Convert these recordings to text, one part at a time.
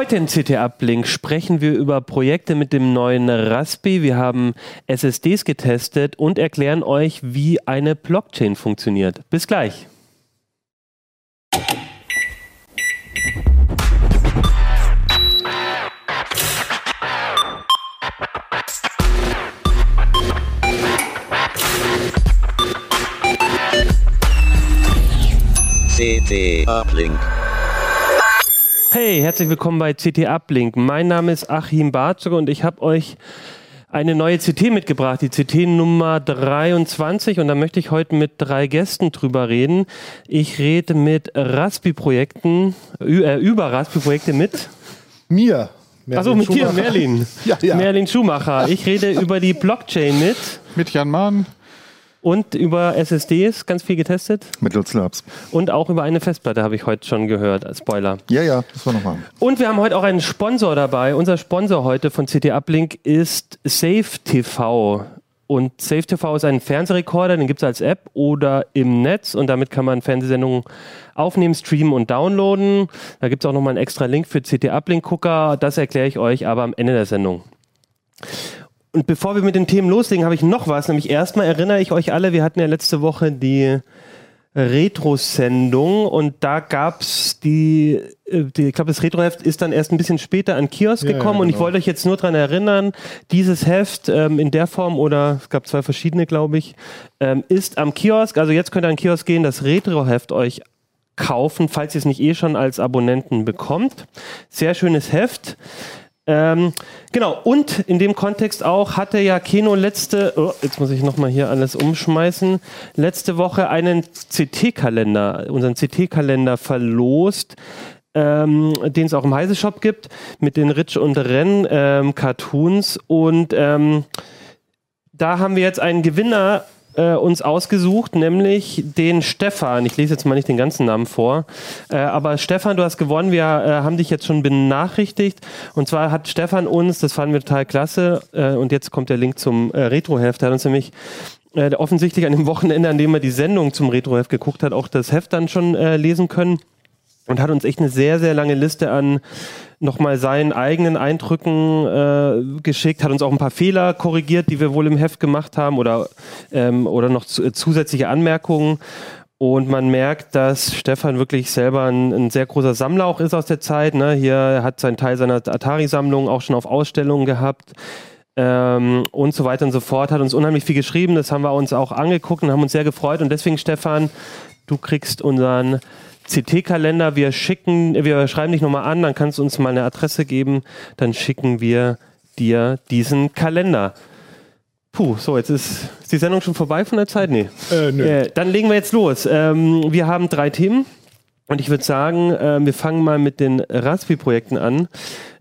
Heute in CT Uplink sprechen wir über Projekte mit dem neuen Raspi. Wir haben SSDs getestet und erklären euch, wie eine Blockchain funktioniert. Bis gleich. CT Uplink. Hey, herzlich willkommen bei CT Uplink. Mein Name ist Achim Barzog und ich habe euch eine neue CT mitgebracht, die CT Nummer 23 und da möchte ich heute mit drei Gästen drüber reden. Ich rede mit Raspi-Projekten, äh, über Raspi-Projekte mit mir. Achso, mit dir, Merlin. Ja, ja. Merlin Schumacher. Ich rede über die Blockchain mit Mit Jan Mahn. Und über SSDs, ganz viel getestet. Mit Lutz Labs. Und auch über eine Festplatte habe ich heute schon gehört, Spoiler. Ja, ja, das war nochmal. Und wir haben heute auch einen Sponsor dabei. Unser Sponsor heute von CT Uplink ist Safe TV. Und Safe TV ist ein Fernsehrekorder, den gibt es als App oder im Netz und damit kann man Fernsehsendungen aufnehmen, streamen und downloaden. Da gibt es auch nochmal einen extra Link für CT Uplink Gucker. Das erkläre ich euch aber am Ende der Sendung. Und bevor wir mit den Themen loslegen, habe ich noch was. Nämlich erstmal erinnere ich euch alle, wir hatten ja letzte Woche die Retro-Sendung und da gab es die, äh, die, ich glaube, das Retro-Heft ist dann erst ein bisschen später an Kiosk Ja, gekommen ja, und ich genau. wollte euch jetzt nur daran erinnern, dieses Heft ähm, in der Form oder es gab zwei verschiedene, glaube ich, ähm, ist am Kiosk. Also jetzt könnt ihr an den Kiosk gehen, das Retro-Heft euch kaufen, falls ihr es nicht eh schon als Abonnenten bekommt. Sehr schönes Heft. Ähm, genau, und in dem Kontext auch hatte ja Keno letzte, oh, jetzt muss ich nochmal hier alles umschmeißen, letzte Woche einen CT-Kalender, unseren CT-Kalender verlost, ähm, den es auch im Heise Shop gibt, mit den Rich und Renn ähm, Cartoons. Und ähm, da haben wir jetzt einen Gewinner äh, uns ausgesucht, nämlich den Stefan. Ich lese jetzt mal nicht den ganzen Namen vor, äh, aber Stefan, du hast gewonnen. Wir äh, haben dich jetzt schon benachrichtigt. Und zwar hat Stefan uns, das fanden wir total klasse, äh, und jetzt kommt der Link zum äh, Retro-Heft, hat uns nämlich äh, offensichtlich an dem Wochenende, an dem er die Sendung zum Retro-Heft geguckt hat, auch das Heft dann schon lesen können und hat uns echt eine sehr, sehr lange Liste an nochmal seinen eigenen Eindrücken äh, geschickt, hat uns auch ein paar Fehler korrigiert, die wir wohl im Heft gemacht haben oder, ähm, oder noch zu, äh, zusätzliche Anmerkungen. Und man merkt, dass Stefan wirklich selber ein, ein sehr großer Sammler auch ist aus der Zeit. Ne? Hier er hat seinen Teil seiner Atari-Sammlung auch schon auf Ausstellungen gehabt. Ähm, und so weiter und so fort. Hat uns unheimlich viel geschrieben. Das haben wir uns auch angeguckt und haben uns sehr gefreut. Und deswegen, Stefan, du kriegst unseren CT-Kalender. Wir schicken, wir schreiben dich nochmal an, dann kannst du uns mal eine Adresse geben. Dann schicken wir dir diesen Kalender. Puh, so, jetzt ist, ist die Sendung schon vorbei von der Zeit? Nee. Äh, nö. Äh, dann legen wir jetzt los. Ähm, wir haben drei Themen. Und ich würde sagen, äh, wir fangen mal mit den Raspi-Projekten an.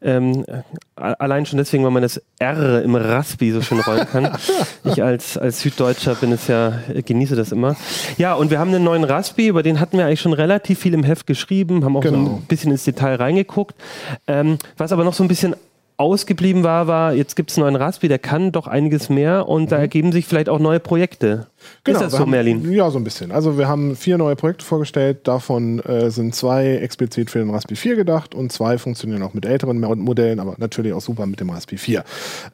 Ähm, äh, allein schon deswegen, weil man das R im Raspi so schön rollen kann. ich als, als Süddeutscher bin es ja, äh, genieße das immer. Ja, und wir haben einen neuen Raspi, über den hatten wir eigentlich schon relativ viel im Heft geschrieben, haben auch so Genau. ein bisschen ins Detail reingeguckt. Ähm, was aber noch so ein bisschen ausgeblieben war, war, jetzt gibt es einen neuen Raspi, der kann doch einiges mehr und da ergeben sich vielleicht auch neue Projekte. Ist das so, haben, Merlin? Ja, so ein bisschen. Also wir haben vier neue Projekte vorgestellt. Davon äh, sind zwei explizit für den Raspi 4 gedacht und zwei funktionieren auch mit älteren Mo- Modellen, aber natürlich auch super mit dem Raspi 4.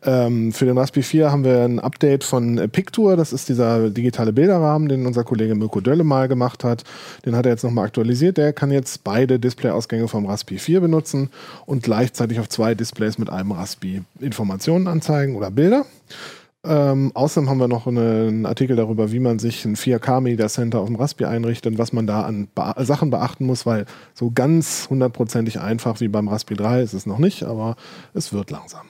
Ähm, für den Raspi 4 haben wir ein Update von äh, Picture. Das ist dieser digitale Bilderrahmen, den unser Kollege Mirko Dölle mal gemacht hat. Den hat er jetzt nochmal aktualisiert. Der kann jetzt beide Displayausgänge vom Raspi 4 benutzen und gleichzeitig auf zwei Displays mit einem Raspi Informationen anzeigen oder Bilder. Ähm, außerdem haben wir noch eine, einen Artikel darüber, wie man sich ein 4K Media Center auf dem Raspi einrichtet und was man da an Bea Sachen beachten muss, weil so ganz hundertprozentig einfach wie beim Raspi 3 ist es noch nicht, aber es wird langsam.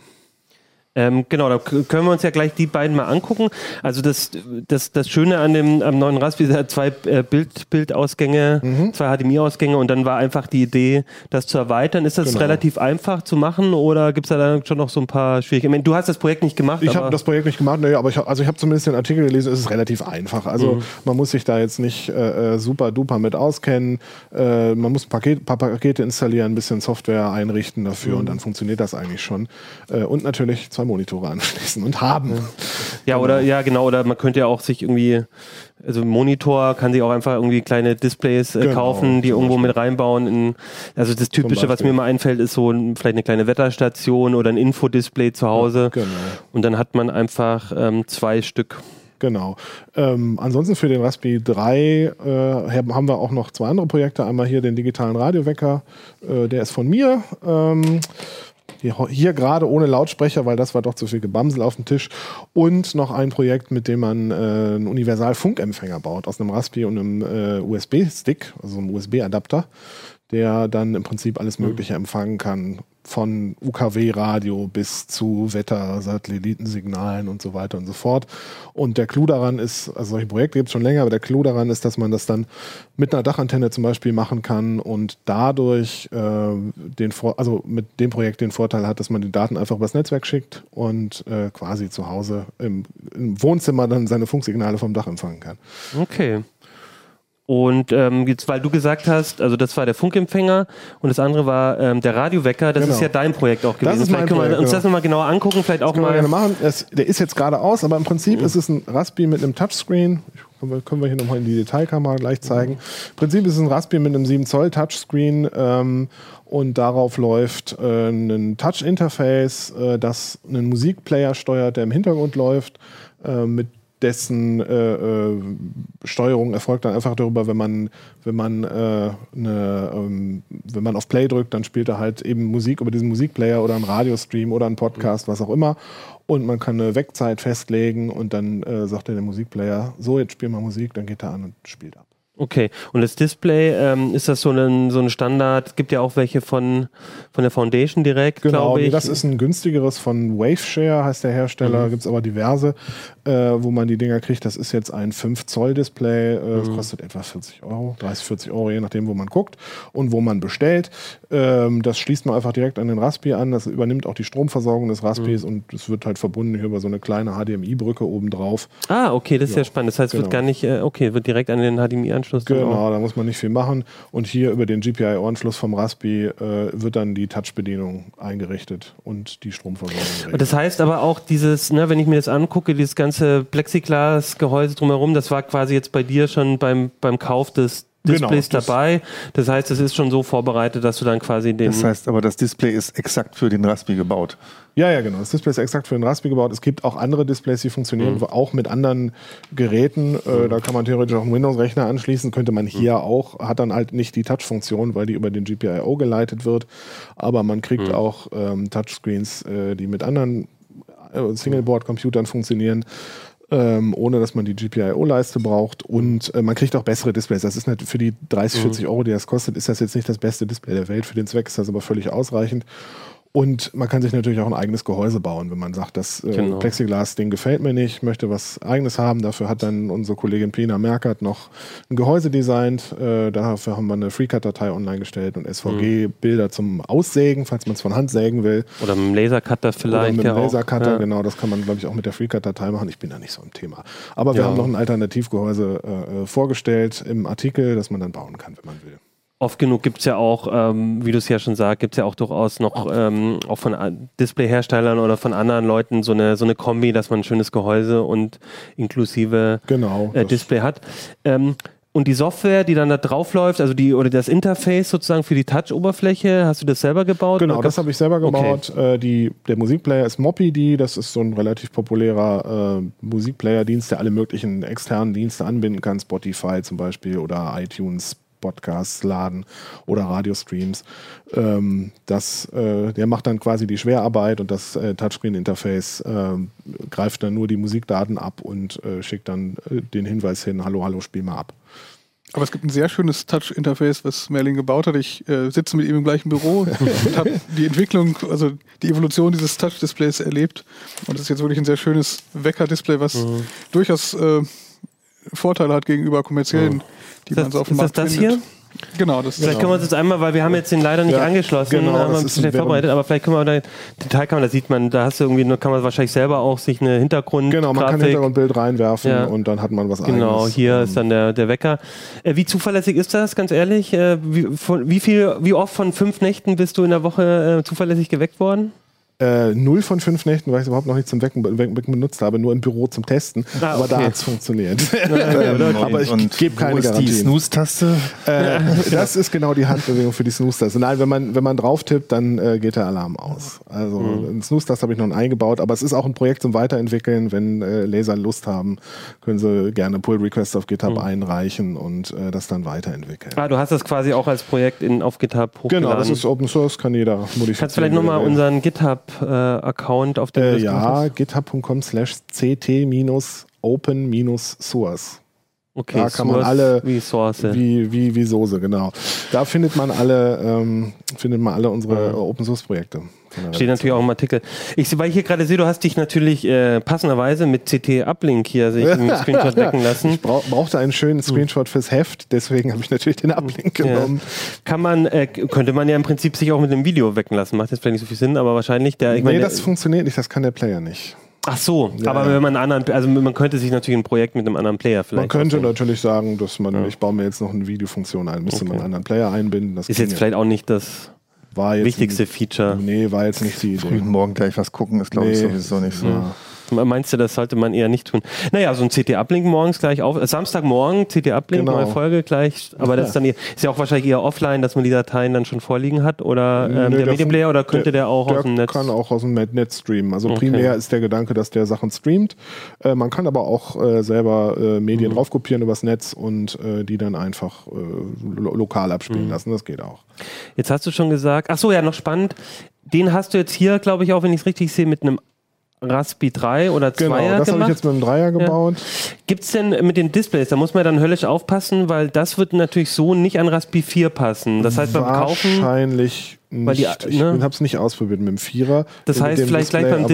Ähm, genau, da können wir uns ja gleich die beiden mal angucken. Also das, das, das Schöne an dem am neuen Raspi ist, zwei äh, Bild, Bildausgänge, Mhm. zwei HDMI-Ausgänge und dann war einfach die Idee, das zu erweitern. Ist das Genau. relativ einfach zu machen oder gibt es da dann schon noch so ein paar Schwierigkeiten? Ich meine, du hast das Projekt nicht gemacht, Ich habe das Projekt nicht gemacht, nee, aber ich hab, also ich habe zumindest den Artikel gelesen, es ist relativ einfach. Also man muss sich da jetzt nicht äh, äh, super duper mit auskennen. Äh, man muss ein Paket, paar Pakete installieren, ein bisschen Software einrichten dafür und dann funktioniert das eigentlich schon. Äh, und natürlich zwei Monitore anschließen und haben. Ja, oder ja, genau, oder man könnte ja auch sich irgendwie, also Monitor kann sich auch einfach irgendwie kleine Displays äh, Genau, kaufen, die irgendwo Beispiel. mit reinbauen. In, also das Typische, was mir mal einfällt, ist so ein, vielleicht eine kleine Wetterstation oder ein Infodisplay zu Hause. Genau. Und dann hat man einfach ähm, zwei Stück. Genau. Ähm, ansonsten für den Raspberry 3 äh, haben wir auch noch zwei andere Projekte. Einmal hier den digitalen Radiowecker, äh, der ist von mir. Ähm, hier, gerade ohne Lautsprecher, weil das war doch zu viel Gebamsel auf dem Tisch. Und noch ein Projekt, mit dem man äh, einen Universal-Funkempfänger baut, aus einem Raspberry und einem äh, USB-Stick, also einem USB-Adapter, der dann im Prinzip alles Mögliche empfangen kann. Von UKW-Radio bis zu Wetter, Satellitensignalen und so weiter und so fort. Und der Clou daran ist, also solche Projekte gibt es schon länger, aber der Clou daran ist, dass man das dann mit einer Dachantenne zum Beispiel machen kann und dadurch äh, den Vor also mit dem Projekt den Vorteil hat, dass man die Daten einfach übers Netzwerk schickt und äh, quasi zu Hause im, im Wohnzimmer dann seine Funksignale vom Dach empfangen kann. Okay. Und ähm, jetzt, weil du gesagt hast, also das war der Funkempfänger und das andere war ähm, der Radiowecker, das Genau. ist ja dein Projekt auch gewesen. ist mein vielleicht können wir Projekt, uns genau. das nochmal genauer angucken, vielleicht auch Können wir mal. gerne machen. Es, der ist jetzt gerade aus, aber im Prinzip ist es ein Raspberry mit einem Touchscreen. Können wir, können wir hier nochmal in die Detailkamera gleich zeigen. Im Prinzip ist es ein Raspberry mit einem 7 Zoll Touchscreen ähm, und darauf läuft äh, ein Touch-Interface, äh, das einen Musikplayer steuert, der im Hintergrund läuft, äh, mit dessen äh, äh, Steuerung erfolgt dann einfach darüber, wenn man, wenn man äh, eine, ähm, wenn man auf Play drückt, dann spielt er halt eben Musik über diesen Musikplayer oder einen Radiostream oder einen Podcast, was auch immer. Und man kann eine Wegzeit festlegen und dann äh, sagt der Musikplayer, so jetzt spiel mal Musik, dann geht er an und spielt ab. Okay. Und das Display, ähm, ist das so ein, so ein Standard? Es gibt ja auch welche von, von der Foundation direkt, Genau, glaube ich. nee, das ist ein günstigeres von Waveshare, heißt der Hersteller. Gibt es aber diverse, äh, wo man die Dinger kriegt. Das ist jetzt ein 5 Zoll Display. Äh, Das kostet etwa 40 Euro, 30, 40 Euro, je nachdem, wo man guckt und wo man bestellt. Ähm, das schließt man einfach direkt an den Raspberry an. Das übernimmt auch die Stromversorgung des Raspberries und es wird halt verbunden hier über so eine kleine HDMI-Brücke oben drauf. ah, okay, das ist ja, Ja, spannend. Das heißt, es wird genau. gar nicht, äh, okay, wird direkt an den HDMI-Anschluss. dann auch- Genau, da muss man nicht viel machen. Und hier über den GPIO-Anschluss vom Raspberry äh, wird dann die Touch-Bedienung eingerichtet und die Stromversorgung. Geregelt. Das heißt aber auch dieses, ne, wenn ich mir das angucke, dieses ganze Plexiglas-Gehäuse drumherum, das war quasi jetzt bei dir schon beim, beim Kauf des Genau, Displays das- dabei. Das heißt, es ist schon so vorbereitet, dass du dann quasi den. Das heißt aber, das Display ist exakt für den Raspberry gebaut. Ja, ja, genau. Das Display ist exakt für den Raspberry gebaut. Es gibt auch andere Displays, die funktionieren, wo- auch mit anderen Geräten. Äh, da kann man theoretisch auch einen Windows-Rechner anschließen. Könnte man hier auch, hat dann halt nicht die Touch-Funktion, weil die über den GPIO geleitet wird. Aber man kriegt auch ähm, Touchscreens, äh, die mit anderen äh, Singleboard-Computern funktionieren. Ähm, ohne dass man die GPIO-Leiste braucht und äh, man kriegt auch bessere Displays. Das ist nicht für die 30, 40 Euro, die das kostet, ist das jetzt nicht das beste Display der Welt. Für den Zweck ist das aber völlig ausreichend. Und man kann sich natürlich auch ein eigenes Gehäuse bauen, wenn man sagt, das äh, Genau. Plexiglas-Ding gefällt mir nicht, möchte was eigenes haben. Dafür hat dann unsere Kollegin Pina Merkert noch ein Gehäuse designt. Äh, dafür haben wir eine FreeCut-Datei online gestellt und SVG-Bilder zum Aussägen, falls man es von Hand sägen will. oder mit dem Lasercutter Oder vielleicht. mit ja dem. Lasercutter, Ja. genau, das kann man, glaube ich, auch mit der FreeCut-Datei machen. Ich bin da nicht so im Thema. Aber wir Ja. haben noch ein Alternativgehäuse äh, äh, vorgestellt im Artikel, das man dann bauen kann, wenn man will. Oft genug gibt es ja auch, ähm, wie du es ja schon sagst, gibt es ja auch durchaus noch ähm, auch von A- Displayherstellern oder von anderen Leuten so eine, so eine Kombi, dass man ein schönes Gehäuse und inklusive Genau. äh, Display hat. Ähm, und die Software, die dann da drauf läuft, also die oder das Interface sozusagen für die Touch-Oberfläche, hast du das selber gebaut? Genau, das habe ich selber Okay. gebaut. Äh, die, der Musikplayer ist Moppidi, das ist so ein relativ populärer äh, Musikplayer-Dienst, der alle möglichen externen Dienste anbinden kann, Spotify zum Beispiel oder iTunes. Podcasts laden oder Radiostreams. Ähm, das, äh, der macht dann quasi die Schwerarbeit und das äh, Touchscreen-Interface äh, greift dann nur die Musikdaten ab und äh, schickt dann äh, den Hinweis hin, hallo, hallo, spiel mal ab. Aber es gibt ein sehr schönes Touch-Interface, was Merlin gebaut hat. Ich äh, sitze mit ihm im gleichen Büro und habe die Entwicklung, also die Evolution dieses Touch-Displays erlebt. Und das ist jetzt wirklich ein sehr schönes Wecker-Display, was Mhm. durchaus äh, Vorteile hat gegenüber kommerziellen, die man so auf dem ist das Markt das findet. Genau, das Vielleicht können wir uns jetzt einmal, weil wir haben jetzt den leider nicht Ja, angeschlossen, genau, haben wir ein ist bisschen vorbereitet, aber vielleicht können wir da Detailkamera, da sieht man, da hast du irgendwie, kann man wahrscheinlich selber auch sich eine Hintergrund Genau, man kann ein Grafik- Hintergrundbild reinwerfen Ja. und dann hat man was Genau, eigenes. hier Ähm, ist dann der, der Wecker. Äh, wie zuverlässig ist das, ganz ehrlich? Äh, wie, von, wie, viel, wie oft von fünf Nächten bist du in der Woche äh, zuverlässig geweckt worden? Äh, null von fünf Nächten, weil ich es überhaupt noch nicht zum Wecken, Wecken benutzt habe, nur im Büro zum Testen. Ah, Aber da okay. hat es funktioniert. Ähm, Aber ich gebe keine ist die. Snooze-Taste? Äh, das ist genau die Handbewegung für die Snooze-Taste. Nein, wenn man, wenn man drauf tippt, dann äh, geht der Alarm aus. Also Mhm. einen Snooze-Taste habe ich noch eingebaut, aber es ist auch ein Projekt zum Weiterentwickeln. Wenn äh, Laser Lust haben, können sie gerne Pull Requests auf GitHub einreichen und äh, das dann weiterentwickeln. Mhm. Ah, du hast das quasi auch als Projekt in, auf GitHub hochgeladen. Genau, das ist Open Source, kann jeder modifizieren. Kannst du vielleicht nochmal unseren GitHub-Account auf dem Äh, du das gemacht ja, github.com slash ct-open-source. Okay, da kann man Source alle- Wie Source. Wie, wie, wie Soße, genau. Da findet man alle, ähm, findet man alle unsere Mhm. Open Source Projekte. Steht natürlich auch im Artikel. Ich, weil ich hier gerade sehe, du hast dich natürlich äh, passenderweise mit CT Uplink hier sich im Screenshot decken lassen. Ich brauch, brauchte einen schönen Screenshot fürs Heft, deswegen habe ich natürlich den Uplink Ja. genommen. Kann man, äh, könnte man ja im Prinzip sich auch mit dem Video wecken lassen. Macht jetzt vielleicht nicht so viel Sinn, aber wahrscheinlich der. Ich nee, meine, das funktioniert nicht, das kann der Player nicht. ach so, Ja, aber ja. wenn man einen anderen, also man könnte sich natürlich ein Projekt mit einem anderen Player vielleicht. Man könnte ausdenken. natürlich sagen, dass man, ich baue mir jetzt noch eine Videofunktion ein, müsste man Okay. einen anderen Player einbinden. Ist jetzt ja. vielleicht auch nicht das war jetzt wichtigste Feature. Nee, war jetzt nicht die Idee. Frühen Morgen gleich was gucken, ist glaube ich Nee. sowieso nicht so. Ja. Meinst du, das sollte man eher nicht tun? Naja, so ein CT-Uplink morgens gleich auf. Äh, Samstagmorgen, CT-Uplink, Genau. neue Folge gleich. Aber das ist dann eher, ist ja auch wahrscheinlich eher offline, dass man die Dateien dann schon vorliegen hat. Oder ähm, Nee, der der Medienplayer oder könnte der, auch der aus dem Netz? kann auch aus dem Net- Netz streamen. Also Okay. primär ist der Gedanke, dass der Sachen streamt. Äh, man kann aber auch äh, selber äh, Medien Mhm. draufkopieren übers Netz und äh, die dann einfach äh, lo lokal Mhm. abspielen lassen. Das geht auch. Jetzt hast du schon gesagt, ach so, ja, noch spannend. Den hast du jetzt hier, glaube ich, auch, wenn ich es richtig sehe, mit einem Raspi 3 oder 2 Genau, das habe ich jetzt mit dem Dreier gebaut. Gibt es denn mit den Displays, da muss man dann höllisch aufpassen, weil das wird natürlich so nicht an Raspi 4 passen. Das heißt, beim Kaufen, Wahrscheinlich nicht. die- ich ne? habe es nicht ausprobiert mit dem Vierer. das mit heißt, vielleicht gleich beim aber-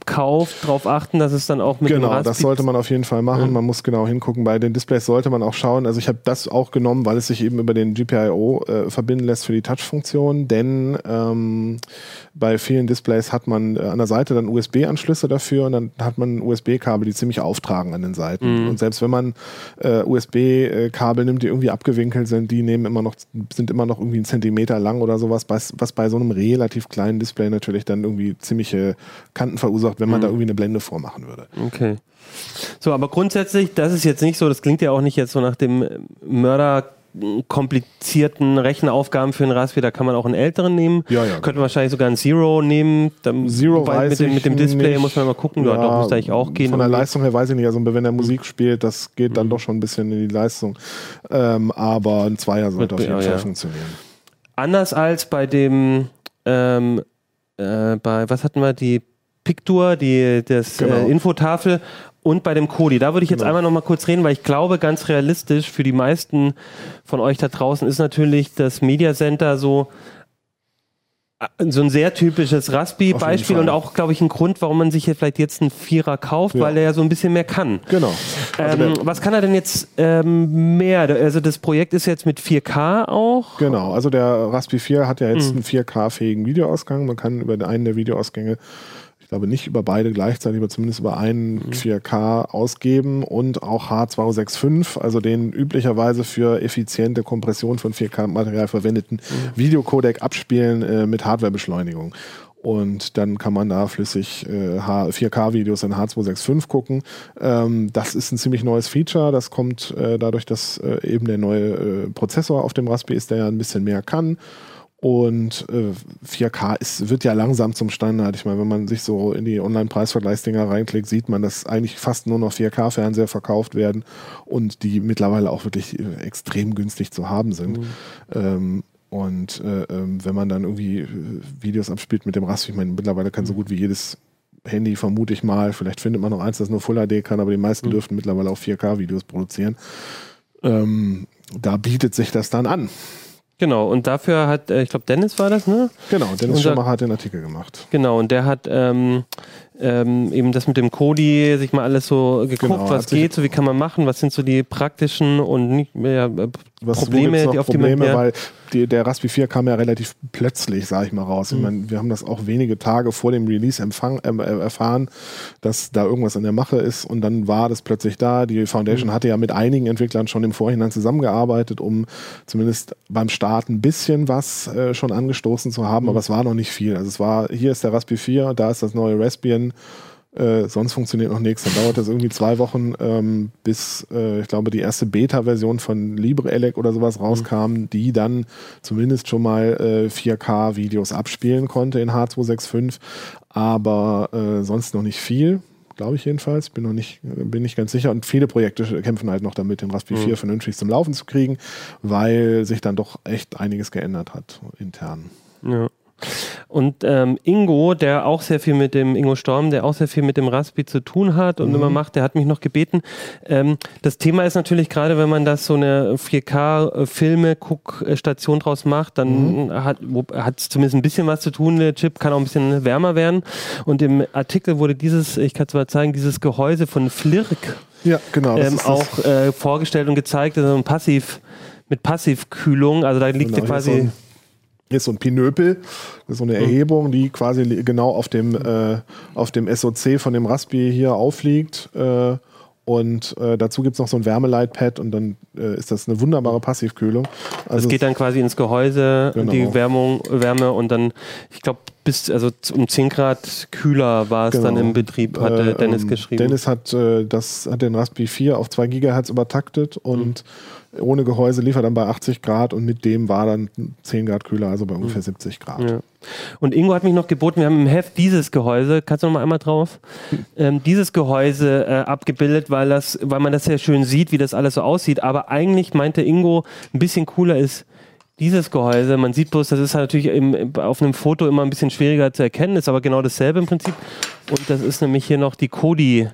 Display-Kauf darauf achten, dass es dann auch mit dem Genau, das sollte man auf jeden Fall machen. Man muss genau hingucken. Bei den Displays sollte man auch schauen. Also ich habe das auch genommen, weil es sich eben über den GPIO äh, verbinden lässt für die Touch-Funktion. Denn ähm, bei vielen Displays hat man äh, an der Seite dann USB-Anschlüsse dafür und dann hat man USB-Kabel, die ziemlich auftragen an den Seiten. Und selbst wenn man äh, USB-Kabel nimmt, die irgendwie abgewinkelt sind, die nehmen immer noch, sind immer noch irgendwie einen Zentimeter lang oder sowas, was, was bei so einem relativ kleinen Display natürlich dann irgendwie ziemliche Kanten verursacht, wenn man da irgendwie eine Blende vormachen würde. Okay. So, aber grundsätzlich, das ist jetzt nicht so, das klingt ja auch nicht jetzt so nach dem äh, Mörder komplizierten Rechenaufgaben für einen Raspberry, da kann man auch einen älteren nehmen. Ja, ja, Könnte man wahrscheinlich sogar einen Zero nehmen. Dann, Zero weiß mit dem, mit dem Display nicht. muss man mal gucken, ja, doch, muss eigentlich auch gehen. Von der. Leistung her weiß ich nicht. Also wenn er Musik spielt, das geht Mhm. dann doch schon ein bisschen in die Leistung. Ähm, aber ein Zweier sollte auf Ja, jeden ja. Fall funktionieren. Anders als bei dem, ähm, äh, bei, was hatten wir, die Pictur, die, das Genau. äh, Infotafel und bei dem Kodi. Da würde ich jetzt Genau. einmal noch mal kurz reden, weil ich glaube, ganz realistisch für die meisten von euch da draußen ist natürlich das Media Center so äh, so ein sehr typisches Raspi-Beispiel und auch, glaube ich, ein Grund, warum man sich hier vielleicht jetzt einen Vierer kauft, Ja. weil der ja so ein bisschen mehr kann. Genau. Also Ähm, was kann er denn jetzt ähm, mehr? Also das Projekt ist jetzt mit 4K auch. genau. Also der Raspi 4 hat ja Mhm. jetzt einen 4K-fähigen Videoausgang. Man kann über einen der Videoausgänge glaube nicht über beide gleichzeitig, aber zumindest über einen Mhm. 4K ausgeben und auch H265, also den üblicherweise für effiziente Kompression von 4K-Material verwendeten Mhm. Videocodec abspielen äh, mit Hardwarebeschleunigung. Und dann kann man da flüssig äh, H- 4K-Videos in H265 gucken. Ähm, das ist ein ziemlich neues Feature. Das kommt äh, dadurch, dass äh, eben der neue äh, Prozessor auf dem Raspberry ist, der ja ein bisschen mehr kann. Und äh, 4K ist, wird ja langsam zum Standard. Ich meine, wenn man sich so in die Online-Preisvergleichsdinger reinklickt, sieht man, dass eigentlich fast nur noch 4K-Fernseher verkauft werden und die mittlerweile auch wirklich äh, extrem günstig zu haben sind. Ähm, und äh, ähm, wenn man dann irgendwie äh, Videos abspielt mit dem Raspberry, ich meine, mittlerweile kann so gut wie jedes Handy, vermute ich mal, vielleicht findet man noch eins, das nur Full HD kann, aber die meisten dürften mittlerweile auch 4K-Videos produzieren. Ähm, da bietet sich das dann an. Genau, und dafür hat, äh, ich glaube, Dennis war das, ne? Genau, Dennis Unser- Schumacher hat den Artikel gemacht. Genau, und der hat ähm, ähm, eben das mit dem Kodi, sich mal alles so geguckt, Genau, was geht, so wie kann man machen, was sind so die praktischen und nicht mehr äh, Was Probleme, die auf Probleme, die man weil die, der Raspberry 4 kam ja relativ plötzlich, sage ich mal, raus. Mhm. Ich meine, wir haben das auch wenige Tage vor dem Release empfang, ähm, äh, erfahren, dass da irgendwas in der Mache ist und dann war das plötzlich da. Die Foundation Mhm. hatte ja mit einigen Entwicklern schon im Vorhinein zusammengearbeitet, um zumindest beim Start ein bisschen was äh, schon angestoßen zu Mhm. haben, aber es war noch nicht viel. Also es war, hier ist der Raspberry 4, da ist das neue Raspbian. Äh, sonst funktioniert noch nichts. Dann dauert das irgendwie zwei Wochen, ähm, bis äh, ich glaube die erste Beta-Version von LibreElec oder sowas rauskam, die dann zumindest schon mal äh, 4K-Videos abspielen konnte in H265, aber äh, sonst noch nicht viel. Glaube ich jedenfalls, bin noch nicht, bin nicht ganz sicher. Und viele Projekte kämpfen halt noch damit, den Raspberry 4 vernünftig zum Laufen zu kriegen, weil sich dann doch echt einiges geändert hat intern. Ja. Und ähm, Ingo, der auch sehr viel mit dem, Ingo Storm, der auch sehr viel mit dem Raspi zu tun hat und immer macht, der hat mich noch gebeten. Ähm, das Thema ist natürlich gerade, wenn man das so eine 4K-Filme-Guckstation draus macht, dann hat es zumindest ein bisschen was zu tun. Der Chip kann auch ein bisschen wärmer werden. Und im Artikel wurde dieses, ich kann es mal zeigen, dieses Gehäuse von Flirk Ja, genau. ähm, auch äh, vorgestellt und gezeigt. Also ein Passiv, mit Passivkühlung. Also da liegt Genau, quasi. Ist so ein- Hier ist so ein Pinöpel, das ist so eine Mhm. Erhebung, die quasi genau auf dem, äh, auf dem SOC von dem Raspi hier aufliegt. Äh, und äh, dazu gibt es noch so ein Wärmeleitpad und dann äh, ist das eine wunderbare Passivkühlung. Das Also geht dann quasi ins Gehäuse, Genau. die Wärmung, Wärme und dann, ich glaube, bis also um 10 Grad kühler war es dann Genau. im Betrieb, hatte Äh, Dennis ähm, geschrieben. Dennis hat, äh, das, hat den Raspberry 4 auf 2 Gigahertz übertaktet und ohne Gehäuse liefert dann bei 80 Grad und mit dem war dann 10 Grad kühler, also bei ungefähr 70 Grad. Ja. Und Ingo hat mich noch geboten, wir haben im Heft dieses Gehäuse, kannst du noch mal einmal drauf, ähm, dieses Gehäuse äh, abgebildet, weil, das, weil man das sehr schön sieht, wie das alles so aussieht. Aber eigentlich meinte Ingo, ein bisschen cooler ist dieses Gehäuse. Man sieht bloß, das ist halt natürlich im, auf einem Foto immer ein bisschen schwieriger zu erkennen, ist aber genau dasselbe im Prinzip. Und das ist nämlich hier noch die Kodi.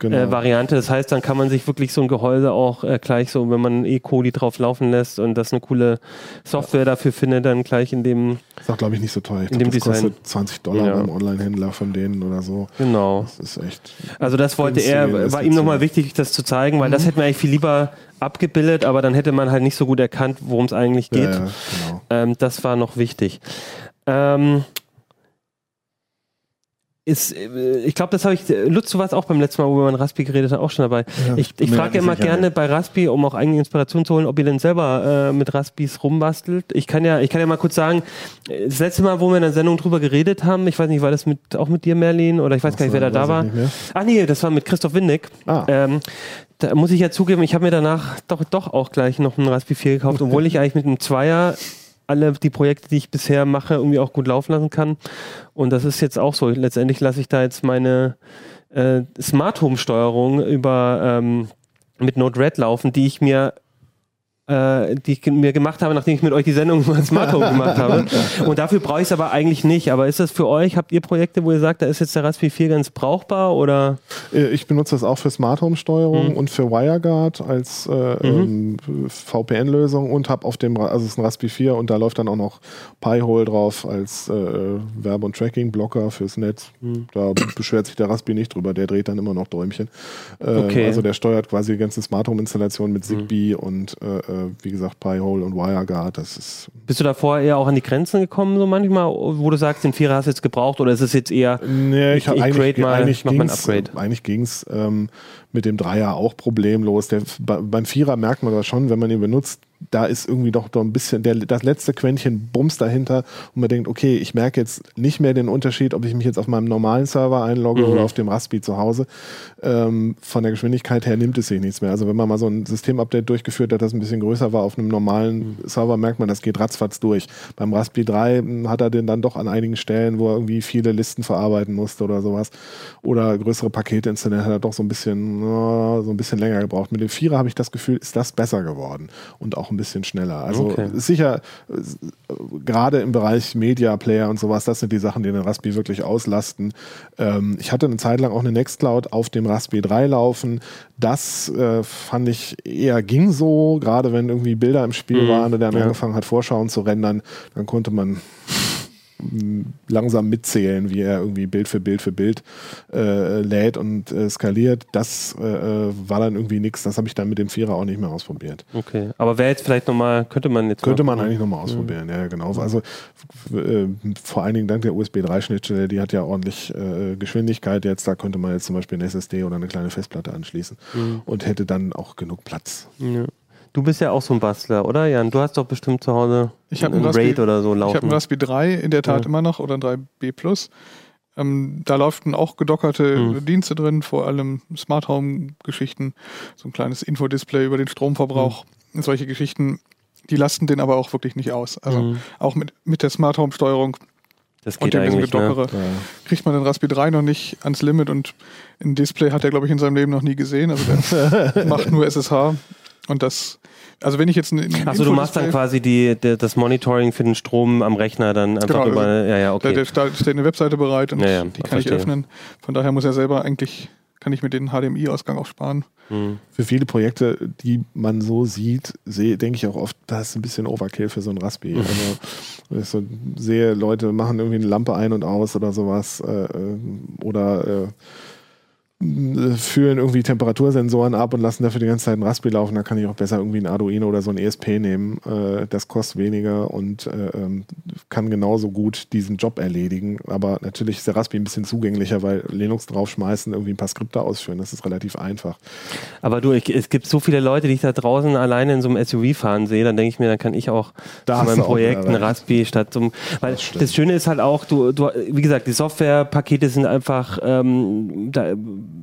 Genau. Äh, Variante. Das heißt, dann kann man sich wirklich so ein Gehäuse auch äh, gleich so, wenn man E-Kodi drauf laufen lässt und das eine coole Software dafür findet, dann gleich in dem, Ist auch, glaube ich, nicht so teuer. Ich In glaube, dem das Design. kostet 20 Dollar Ja. beim Online-Händler von denen oder so. genau. Das ist echt. Also das wollte er, war ihm nochmal wichtig, das zu zeigen, weil das hätten wir eigentlich viel lieber abgebildet, aber dann hätte man halt nicht so gut erkannt, worum es eigentlich geht. Ja, ja, genau. Ähm, das war noch wichtig. Ähm, ist, äh, ich glaube, das habe ich, Lutz, du warst auch beim letzten Mal, wo wir über Raspi geredet haben, auch schon dabei. Ja, ich ich frage immer sicher, gerne ne. bei Raspi, um auch eigene Inspiration zu holen, ob ihr denn selber äh, mit Raspis rumbastelt. Ich kann ja, ich kann ja mal kurz sagen, äh, das letzte Mal, wo wir in der Sendung drüber geredet haben, ich weiß nicht, war das mit, auch mit dir, Merlin, oder ich weiß gar nicht, wer da da war. Ach nee, das war mit Christoph Windig. Ah. Ähm, da muss ich ja zugeben, ich habe mir danach doch, doch auch gleich noch einen Raspberry 4 gekauft, obwohl ich eigentlich mit einem Zweier alle die Projekte, die ich bisher mache, irgendwie auch gut laufen lassen kann. Und das ist jetzt auch so. Letztendlich lasse ich da jetzt meine äh, Smart Home Steuerung über ähm, mit Node-RED laufen, die ich mir äh, die ich mir gemacht habe, nachdem ich mit euch die Sendung über Smart Home gemacht habe. Und dafür brauche ich es aber eigentlich nicht. Aber ist das für euch? Habt ihr Projekte, wo ihr sagt, da ist jetzt der Raspberry 4 ganz brauchbar oder? Äh, Ich benutze das auch für Smart Home Steuerung Mhm. und für WireGuard als äh, ähm, VPN-Lösung und habe auf dem, also es ist ein Raspberry 4 und da läuft dann auch noch Pi-Hole drauf als äh, Werbe- und Tracking-Blocker fürs Netz. Mhm. Da beschwert sich der Raspberry nicht drüber, der dreht dann immer noch Däumchen. Äh, Okay. Also der steuert quasi die ganze Smart Home-Installation mit Zigbee und äh, äh, wie gesagt Pi-Hole und WireGuard. Das ist Bist du davor eher auch an die Grenzen gekommen, so manchmal, wo du sagst, den Vierer hast du jetzt gebraucht oder ist es jetzt eher, Nee, ich, Ich- ich eigentlich, mal, eigentlich mach mal ein Upgrade. Eigentlich ging es ähm, mit dem Dreier auch problemlos. Der, bei, beim Vierer merkt man das schon, wenn man ihn benutzt, da ist irgendwie doch, doch ein bisschen, der, das letzte Quäntchen Bums dahinter und man denkt, okay, ich merke jetzt nicht mehr den Unterschied, ob ich mich jetzt auf meinem normalen Server einlogge Mhm. oder auf dem Raspi zu Hause. Ähm, von der Geschwindigkeit her nimmt es sich nichts mehr. Also wenn man mal so ein Systemupdate durchgeführt hat, das ein bisschen größer war auf einem normalen Mhm. Server, merkt man, das geht ratzfatz durch. Beim Raspi 3 mh, hat er den dann doch an einigen Stellen, wo er irgendwie viele Listen verarbeiten musste oder sowas oder größere Pakete installieren, hat er doch so ein bisschen, so ein bisschen länger gebraucht. Mit dem Vierer habe ich das Gefühl, ist das besser geworden und auch ein bisschen schneller. Also Okay. sicher, äh, gerade im Bereich Media Player und sowas, das sind die Sachen, die den Raspi wirklich auslasten. Ähm, ich hatte eine Zeit lang auch eine Nextcloud auf dem Raspi 3 laufen. Das äh, fand ich eher ging so, gerade wenn irgendwie Bilder im Spiel Mhm, waren und der dann ja. angefangen hat, Vorschauen zu rendern, dann konnte man langsam mitzählen, wie er irgendwie Bild für Bild für Bild äh, lädt und äh, skaliert. Das äh, äh, war dann irgendwie nichts. Das habe ich dann mit dem Vierer auch nicht mehr ausprobiert. Okay. Aber wäre jetzt vielleicht nochmal, könnte man jetzt. Könnte man eigentlich nochmal ausprobieren, ja, genau. Also äh, vor allen Dingen dank der USB 3-Schnittstelle, die hat ja ordentlich äh, Geschwindigkeit jetzt. Da könnte man jetzt zum Beispiel eine SSD oder eine kleine Festplatte anschließen Mhm. und hätte dann auch genug Platz. Ja. Du bist ja auch so ein Bastler, oder Jan? Du hast doch bestimmt zu Hause Ich einen Raid oder so Ich habe laufen. einen Raspi 3 in der Tat Ja. immer noch oder ein 3B Plus. Ähm, da laufen auch gedockerte Mhm. Dienste drin, vor allem Smart Home Geschichten, so ein kleines Infodisplay über den Stromverbrauch, solche Geschichten. Die lasten den aber auch wirklich nicht aus. Also Mhm. auch mit, mit der Smart Home Steuerung Das und geht dem ganzen eigentlich. Ne? Gedockere kriegt man den Raspi 3 noch nicht ans Limit und ein Display hat er, glaube ich, in seinem Leben noch nie gesehen. Also der macht nur SSH. Und das, also wenn ich jetzt ein, ein Achso, du machst dann quasi die, der, das Monitoring für den Strom am Rechner dann einfach Genau, über. Ja, ja, Da, okay. da da steht eine Webseite bereit und Ja, ja, die kann verstehe. ich öffnen. Von daher muss er selber eigentlich, kann ich mir den HDMI-Ausgang auch sparen. Hm. Für viele Projekte, die man so sieht, sehe, denke ich auch oft, das ist ein bisschen Overkill für so ein Raspi. Also, wenn ich so sehe, Leute machen irgendwie eine Lampe ein und aus oder sowas äh, äh, oder äh, fühlen irgendwie Temperatursensoren ab und lassen dafür die ganze Zeit ein Raspi laufen, da kann ich auch besser irgendwie ein Arduino oder so ein ESP nehmen. Äh, das kostet weniger und äh, ähm, kann genauso gut diesen Job erledigen. Aber natürlich ist der Raspi ein bisschen zugänglicher, weil Linux draufschmeißen, irgendwie ein paar Skripte ausführen, das ist relativ einfach. Aber du, ich, es gibt so viele Leute, die ich da draußen alleine in so einem SUV fahren sehe, dann denke ich mir, dann kann ich auch Da zu meinem Projekt ein. Raspi statt zum. Weil das, stimmt. Schöne ist halt auch, du, du, wie gesagt, die Softwarepakete sind einfach, ähm, da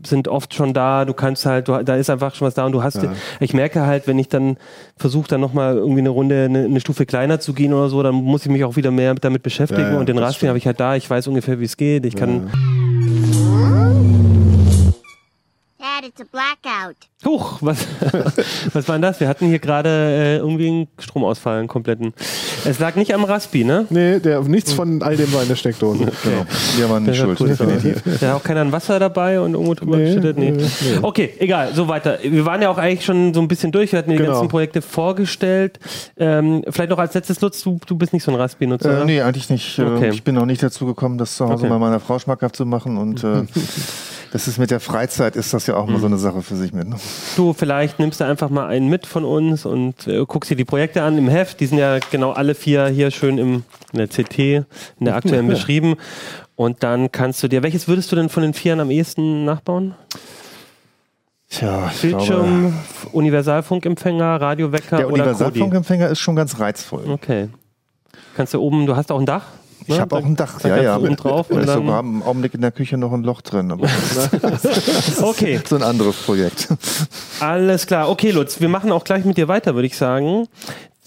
sind oft schon da, du kannst halt, du, da ist einfach schon was da und du hast, Ja. ich merke halt, wenn ich dann versuche, dann nochmal irgendwie eine Runde, eine, eine Stufe kleiner zu gehen oder so, dann muss ich mich auch wieder mehr damit beschäftigen Ja, ja, und den stimmt. habe ich halt da, ich weiß ungefähr, wie es geht, ich kann, Huch, was, was war denn das? Wir hatten hier gerade äh, irgendwie einen Stromausfall, einen kompletten. Es lag nicht am Raspi, ne? Nee, der, nichts von all dem war in der Steckdose. Genau. Wir waren nicht schuld, cool. definitiv. Da hat auch keiner ein Wasser dabei und irgendwo drüber Nee, geschüttet? Nee. nee. Okay, egal, so weiter. Wir waren ja auch eigentlich schon so ein bisschen durch. Wir hatten die Genau. ganzen Projekte vorgestellt. Ähm, vielleicht noch als letztes Lutz, du, du bist nicht so ein Raspi-Nutzer, Äh, oder? nee, eigentlich nicht. Äh, Okay. Ich bin noch nicht dazu gekommen, das zu Hause Okay. bei meiner Frau schmackhaft zu machen. Und äh, das ist mit der Freizeit ist das ja auch mal so eine Sache für sich mit. Ne? Du, vielleicht nimmst du einfach mal einen mit von uns und äh, guckst dir die Projekte an im Heft. Die sind ja genau alle vier hier schön im, in der CT, in der aktuellen beschrieben. Und dann kannst du dir, welches würdest du denn von den Vieren am ehesten nachbauen? Tja, ich glaube, Bildschirm, Universalfunkempfänger, Radiowecker der oder Kodi? Universalfunkempfänger ist schon ganz reizvoll. Okay. Kannst du oben, du hast auch ein Dach? Ich ne? habe auch ein Dach, da ja, ja. oben drauf Da ist dann- sogar im Augenblick in der Küche noch ein Loch drin. Aber das ist Okay, so ein anderes Projekt. alles klar. Okay, Lutz, wir machen auch gleich mit dir weiter, würde ich sagen.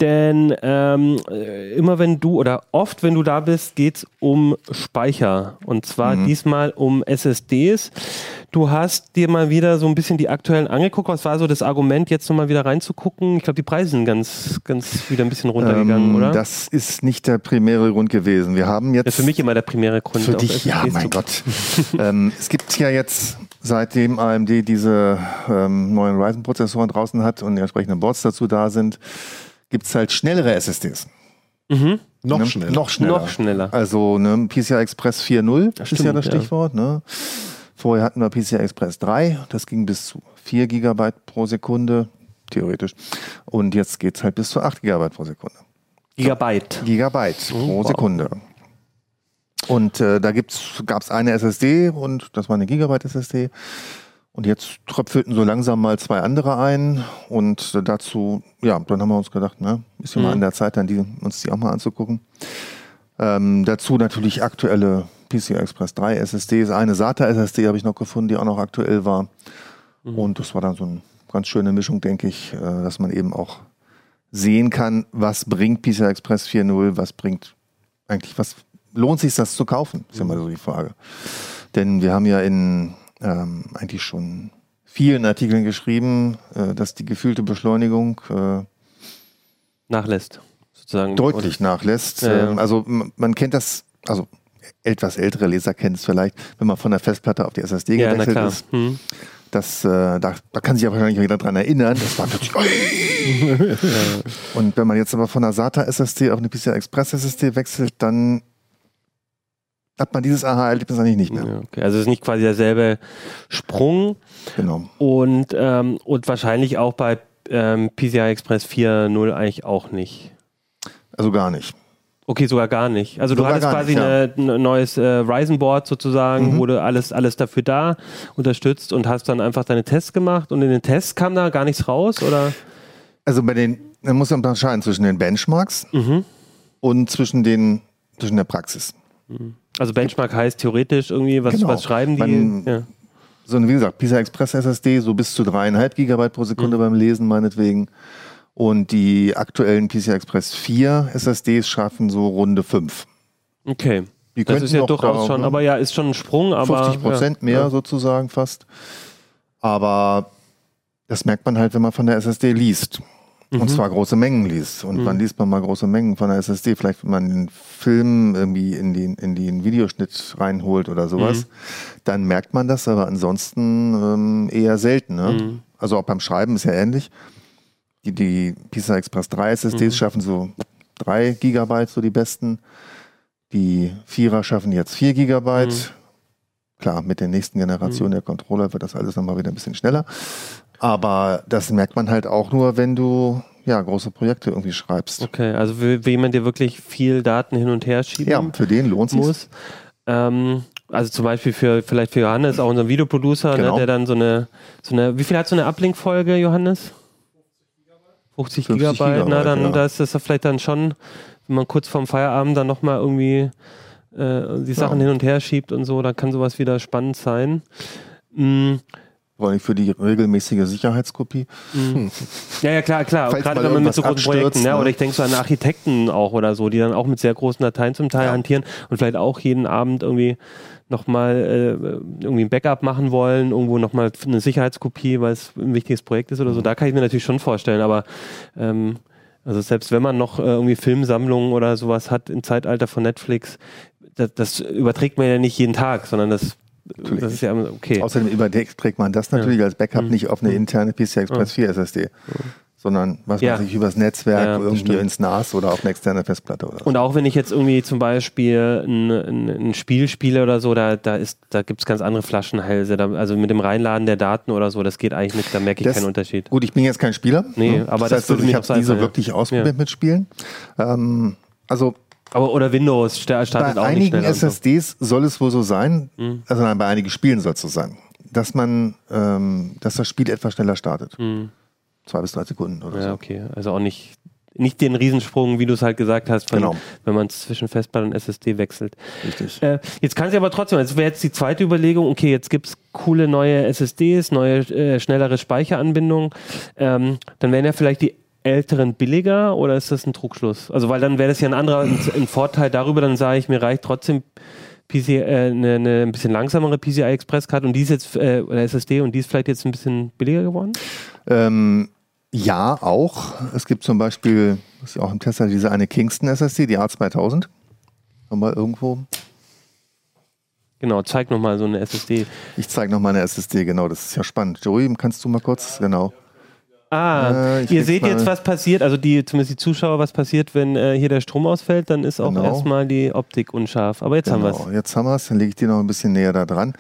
Denn ähm, äh, immer wenn du oder oft, wenn du da bist, geht's um Speicher. Und zwar diesmal um SSDs. Du hast dir mal wieder so ein bisschen die aktuellen angeguckt. Was war so das Argument, jetzt nochmal wieder reinzugucken? Ich glaube, die Preise sind ganz, ganz wieder ein bisschen runtergegangen, Ähm, oder? Das ist nicht der primäre Grund gewesen. Wir haben jetzt das ist für mich immer der primäre Grund. Für dich, ja, mein Gott. ähm, es gibt ja jetzt, seitdem AMD diese ähm, neuen Ryzen-Prozessoren draußen hat und die entsprechenden Boards dazu da sind, gibt es halt schnellere SSDs. Mhm. Noch ne? schneller. Noch schneller. Noch schneller. Also ne, PCI Express 4.0 ist ja das ja. Stichwort. Ne? Vorher hatten wir PCI Express 3, das ging bis zu 4 GB pro Sekunde, theoretisch. Und jetzt geht es halt bis zu 8 GB pro Sekunde. Gigabyte. Gigabyte pro wow. Sekunde. Und äh, da gab es eine SSD und das war eine Gigabyte SSD. Und jetzt tröpfelten so langsam mal zwei andere ein. Und äh, dazu, ja, dann haben wir uns gedacht, ne, ist ja mal Mhm. an der Zeit, dann die, uns die auch mal anzugucken. Ähm, dazu natürlich aktuelle PCI Express 3 SSDs. Eine SATA SSD habe ich noch gefunden, die auch noch aktuell war. Und das war dann so eine ganz schöne Mischung, denke ich, äh, dass man eben auch sehen kann, was bringt PCI Express 4.0, was bringt eigentlich, was lohnt sich das zu kaufen, ist ja mal so die Frage. Denn wir haben ja in ähm, eigentlich schon vielen Artikeln geschrieben, äh, dass die gefühlte Beschleunigung äh, Nachlässt. Sozusagen. deutlich nachlässt. Ja, ja. Ähm, Also man kennt das, also etwas ältere Leser kennen es vielleicht, wenn man von der Festplatte auf die SSD Ja, gewechselt ist. Hm. Das, äh, da, da kann sich aber wahrscheinlich jeder dran erinnern. Das war plötzlich. Und wenn man jetzt aber von einer SATA SSD auf eine PCI Express SSD wechselt, dann hat man dieses Aha-Erlebnis eigentlich nicht mehr. Ja, okay. Also es ist nicht quasi derselbe Sprung Genau. und, ähm, und wahrscheinlich auch bei ähm, PCI Express 4.0 eigentlich auch nicht. Also gar nicht. Okay, sogar gar nicht. Also du Sogar hattest gar quasi nicht, ja. ein neues äh, Ryzen-Board sozusagen, Mhm. wurde alles, alles dafür da, unterstützt und hast dann einfach deine Tests gemacht und in den Tests kam da gar nichts raus, oder? Also bei den, man muss ja unterscheiden zwischen den Benchmarks Mhm. und zwischen den, zwischen der Praxis. Also Benchmark heißt theoretisch irgendwie, was, Genau. was schreiben die? Man- ja. So, eine, wie gesagt, PCI Express SSD, so bis zu dreieinhalb Gigabyte pro Sekunde Mhm. beim Lesen meinetwegen. Und die aktuellen PCI Express 4 SSDs schaffen so runde 5. Okay. Die Das ist ja durchaus schon, aber ja, ist schon ein Sprung, aber. 50 Prozent ja, mehr Ja. sozusagen fast. Aber das merkt man halt, wenn man von der SSD liest. Mhm. Und zwar große Mengen liest. Und wann liest man mal große Mengen von der SSD? Vielleicht, wenn man den Film irgendwie in den, in den Videoschnitt reinholt oder sowas. Dann merkt man das, aber ansonsten ähm, eher selten. Ne? Mhm. Also auch beim Schreiben ist ja ähnlich. Die, die PCI Express 3 SSDs Mhm. schaffen so 3 Gigabyte, so die besten. Die Vierer schaffen jetzt 4 Gigabyte. Mhm. Klar, mit der nächsten Generation der Controller wird das alles nochmal wieder ein bisschen schneller. Aber das merkt man halt auch nur, wenn du ja große Projekte irgendwie schreibst. Okay, also für, jemand, der wirklich viel Daten hin und her schieben Ja, für den lohnt sich. muss. Ähm, also zum Beispiel für vielleicht für Johannes, auch unser Videoproducer, Genau. ne, der dann so eine, so eine, wie viel hat so eine Uplink-Folge, Johannes? 50 50 Gigabyte, na Gigabyte, dann ja. da ist das vielleicht dann schon, wenn man kurz vorm Feierabend dann nochmal irgendwie äh, die Sachen Ja. hin und her schiebt und so, dann kann sowas wieder spannend sein. Mm, Vor allem für die regelmäßige Sicherheitskopie. Ja, ja, klar, klar. Falls Gerade wenn man mit so großen Projekten, abstürzt, ne? ne? oder ich denke so an Architekten auch oder so, die dann auch mit sehr großen Dateien zum Teil Ja. hantieren und vielleicht auch jeden Abend irgendwie nochmal äh, irgendwie ein Backup machen wollen, irgendwo nochmal eine Sicherheitskopie, weil es ein wichtiges Projekt ist oder Mhm. so. Da kann ich mir natürlich schon vorstellen, aber ähm, also selbst wenn man noch äh, irgendwie Filmsammlungen oder sowas hat im Zeitalter von Netflix, das, das überträgt man ja nicht jeden Tag, sondern das, Natürlich. das ist ja okay. Außerdem überträgt man das natürlich als Backup Mhm. nicht auf eine interne PCI Express 4 SSD, sondern was Ja. man sich übers Netzwerk Ja, das irgendwie stimmt. ins NAS oder auf eine externe Festplatte oder so. Und auch wenn ich jetzt irgendwie zum Beispiel ein, ein, ein Spiel spiele oder so, da, da, ist- da gibt es ganz andere Flaschenhälse. Da, also mit dem Reinladen der Daten oder so, das geht eigentlich nicht, da merke ich Das- keinen Unterschied. Gut, ich bin jetzt kein Spieler. Nee, ne? aber das das heißt, würde also, ich habe diese ja. wirklich ausprobiert mit Spielen. Ähm, also Aber oder Windows sta- startet bei auch nicht einigen schneller. und so. SSDs soll es wohl so sein, Mhm. also nein, bei einigen Spielen soll es so sein, dass man, ähm, dass das Spiel etwas schneller startet. Mhm. Zwei bis drei Sekunden oder Ja, so. okay. Also auch nicht, nicht den Riesensprung, wie du es halt gesagt hast, von, Genau. wenn man zwischen Festplatte und SSD wechselt. Richtig. Äh, jetzt kann sie aber trotzdem, das wäre jetzt die zweite Überlegung, okay, jetzt gibt es coole neue SSDs, neue, äh, schnellere Speicheranbindungen. Ähm, dann wären ja vielleicht die älteren billiger oder ist das ein Trugschluss? Also, weil dann wäre das ja ein anderer, ein, ein Vorteil darüber, dann sage ich, mir reicht trotzdem PC, äh, eine, eine ein bisschen langsamere PCI Express Card und die ist jetzt, äh, oder SSD und die ist vielleicht jetzt ein bisschen billiger geworden? Ähm, ja, auch. Es gibt zum Beispiel, was ich auch im Test hatte, diese eine Kingston SSD, die A2000. Haben wir irgendwo. Genau, zeig nochmal so eine SSD. Ich zeige noch mal eine SSD, genau, das ist ja spannend. Joey, kannst du mal kurz, genau. Ah, Äh, ihr seht jetzt, was passiert, also die, zumindest die Zuschauer, was passiert, wenn äh, hier der Strom ausfällt, dann ist auch Genau. erstmal die Optik unscharf. Aber jetzt haben wir es. genau. Jetzt haben wir es, dann lege ich die noch ein bisschen näher da dran.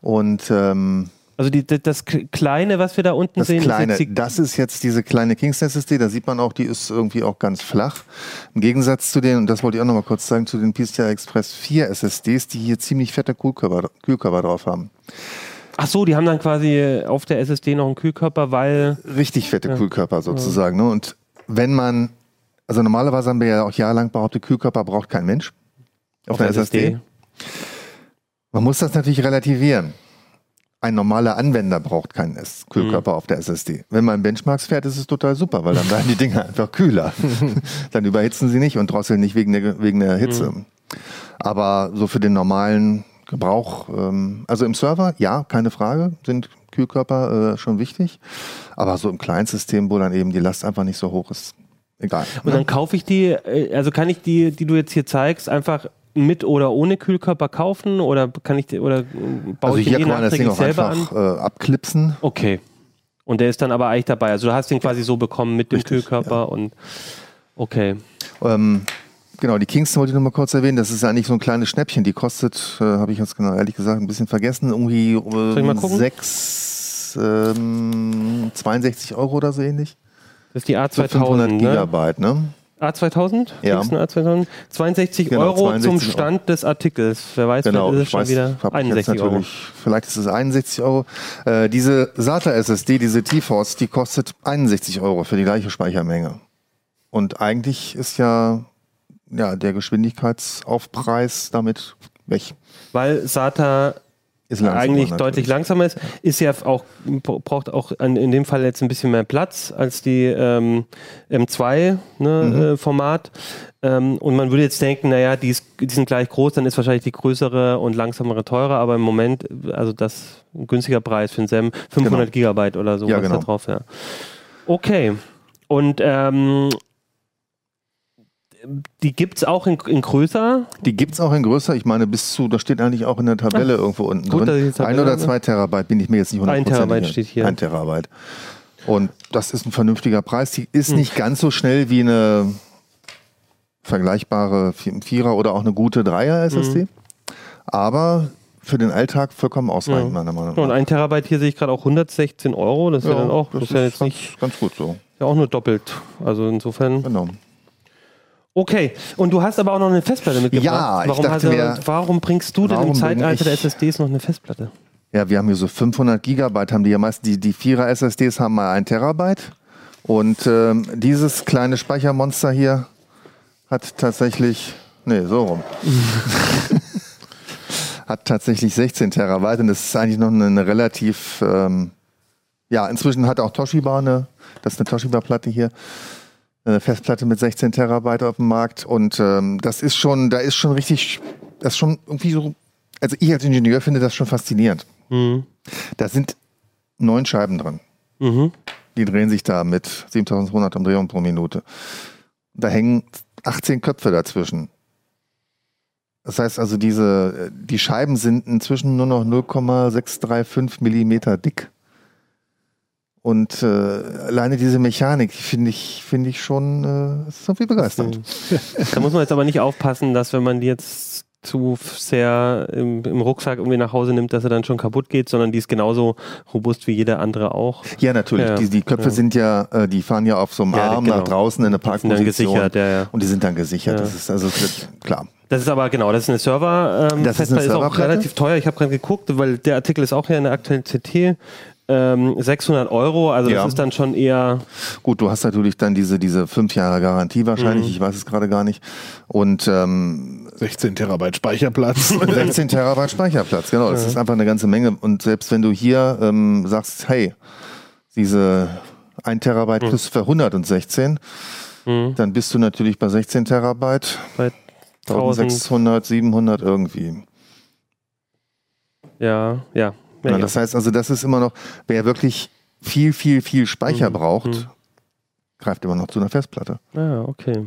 Und ähm, Also die, das, Kleine, was wir da unten das sehen, kleine, ist das ist jetzt diese kleine Kingston SSD, da sieht man auch, die ist irgendwie auch ganz flach. Im Gegensatz zu den, und das wollte ich auch noch mal kurz sagen, zu den PCI Express 4 SSDs, die hier ziemlich fette Kühlkörper, Kühlkörper drauf haben. Ach so, die haben dann quasi auf der SSD noch einen Kühlkörper, weil richtig fette Ja. Kühlkörper sozusagen. Ne? Und wenn man, also normalerweise haben wir ja auch jahrelang behauptet, Kühlkörper braucht kein Mensch auf, einer SSD. Man muss das natürlich relativieren. Ein normaler Anwender braucht keinen S- Mhm. Kühlkörper auf der SSD. Wenn man Benchmarks fährt, ist es total super, weil dann werden die Dinger einfach kühler. dann überhitzen sie nicht und drosseln nicht wegen der, wegen der Hitze. Mhm. Aber so für den normalen Gebrauch, ähm, also im Server, ja, keine Frage, sind Kühlkörper äh, schon wichtig. Aber so im Kleinsystem, wo dann eben die Last einfach nicht so hoch ist, egal. Und ne? dann kaufe ich die, äh, also kann ich die, die du jetzt hier zeigst, einfach mit oder ohne Kühlkörper kaufen oder kann ich oder baue also ich den hier eh kann man das Ding auch selber an? einfach äh, abklipsen. Okay. Und der ist dann aber eigentlich dabei. Also du hast den quasi so bekommen mit dem Richtig, Kühlkörper und okay. Ähm, Genau, die Kingston wollte ich noch mal kurz erwähnen. Das ist eigentlich so ein kleines Schnäppchen. Die kostet, äh, habe ich jetzt genau ehrlich gesagt ein bisschen vergessen, irgendwie ähm, gucken? sechs, ähm, 62 Euro oder so ähnlich. Das ist die So 500 A2000, ne? Gigabyte, ne? A2000? Ja. Kingston A2000? 62 Genau, Euro 62 zum Euro. Stand des Artikels. Wer weiß, Genau, vielleicht ist es schon weiß, wieder hab ich jetzt 61 Euro. vielleicht ist es 61 Euro. Äh, diese SATA SSD, diese T-Force, die kostet 61 Euro für die gleiche Speichermenge. Und eigentlich ist ja, ja der Geschwindigkeitsaufpreis damit weg. Weil SATA langsamer eigentlich natürlich. deutlich langsamer ist, ist ja auch, braucht auch an, in dem Fall jetzt ein bisschen mehr Platz als die ähm, M2 ne, Mhm. äh. Ähm, und man würde jetzt denken, naja, die, ist, die sind gleich groß, dann ist wahrscheinlich die größere und langsamere teurer, aber im Moment, also das ein günstiger Preis für ein SAM, 500 Gigabyte oder so Ja, was genau. da drauf, ja. Okay. Und ähm, die gibt es auch in, in größer. Die gibt es auch in größer. Ich meine, bis zu, das steht eigentlich auch in der Tabelle irgendwo unten gut, drin. Ein oder habe. zwei Terabyte bin ich mir jetzt nicht Ein 100% Terabyte sicher. steht hier. Ein Terabyte. Und das ist ein vernünftiger Preis. Die Hm. ist nicht ganz so schnell wie eine vergleichbare Vi- Vierer oder auch eine gute Dreier SSD. Hm. Aber für den Alltag vollkommen ausreichend, Ja. meiner Meinung Und nach. ein Terabyte hier sehe ich gerade auch 116 Euro. Das ist ja, dann auch, das ist ja jetzt ganz, nicht, ganz gut so. ja auch nur doppelt. Also insofern. Genau. Okay. Und du hast aber auch noch eine Festplatte mitgebracht. Ja, ich warum, dachte hast du, mir, warum bringst du denn im Zeitalter der ich- SSDs noch eine Festplatte? Ja, wir haben hier so 500 Gigabyte, haben die ja meistens, die, die Vierer SSDs haben mal ein Terabyte. Und ähm, dieses kleine Speichermonster hier hat tatsächlich, nee, so rum. hat tatsächlich 16 Terabyte und das ist eigentlich noch eine, eine relativ, ähm, ja, inzwischen hat auch Toshiba eine, das ist eine Toshiba-Platte hier, Festplatte mit 16 Terabyte auf dem Markt und ähm, das ist schon, da ist schon richtig, das ist schon irgendwie so, also ich als Ingenieur finde das schon faszinierend. Mhm. Da sind neun Scheiben drin. Mhm. Die drehen sich da mit 7200 Umdrehungen pro Minute. Da hängen 18 Köpfe dazwischen. Das heißt also, diese, die Scheiben sind inzwischen nur noch 0,635 Millimeter dick. Und äh, alleine diese Mechanik, finde ich, finde ich schon äh, ist irgendwie begeisternd. Da muss man jetzt aber nicht aufpassen, dass wenn man die jetzt zu sehr im, im Rucksack irgendwie nach Hause nimmt, dass er dann schon kaputt geht, sondern die ist genauso robust wie jeder andere auch. Ja, natürlich. Ja, die, die Köpfe ja. sind ja, äh, die fahren ja auf so einem Ja, Arm genau. nach draußen in eine Die sind Parkposition. dann gesichert, ja, ja. Und die sind dann gesichert. Das ist also klar. Das ist aber genau, das ist eine Server. Ähm, Das ist Festplatte eine ist auch relativ teuer. Ich habe gerade geguckt, weil der Artikel ist auch hier in der aktuellen CT. Ähm, 600 Euro, also Ja. das ist dann schon eher. Gut, du hast natürlich dann diese, diese fünf Jahre Garantie wahrscheinlich, Mhm. ich weiß es gerade gar nicht. Und ähm, 16 Terabyte Speicherplatz. 16 Terabyte Speicherplatz, genau. Das ist einfach eine ganze Menge. Und selbst wenn du hier ähm, sagst, hey, diese 1 Terabyte plus für 116, Mhm. dann bist du natürlich bei 16 Terabyte, Bei 1000, 1600, 700 irgendwie. ja, ja. Ja, Ja, ja. das heißt also, das ist immer noch, wer wirklich viel, viel, viel Speicher Mhm. braucht, Mhm. greift immer noch zu einer Festplatte. Ah, okay.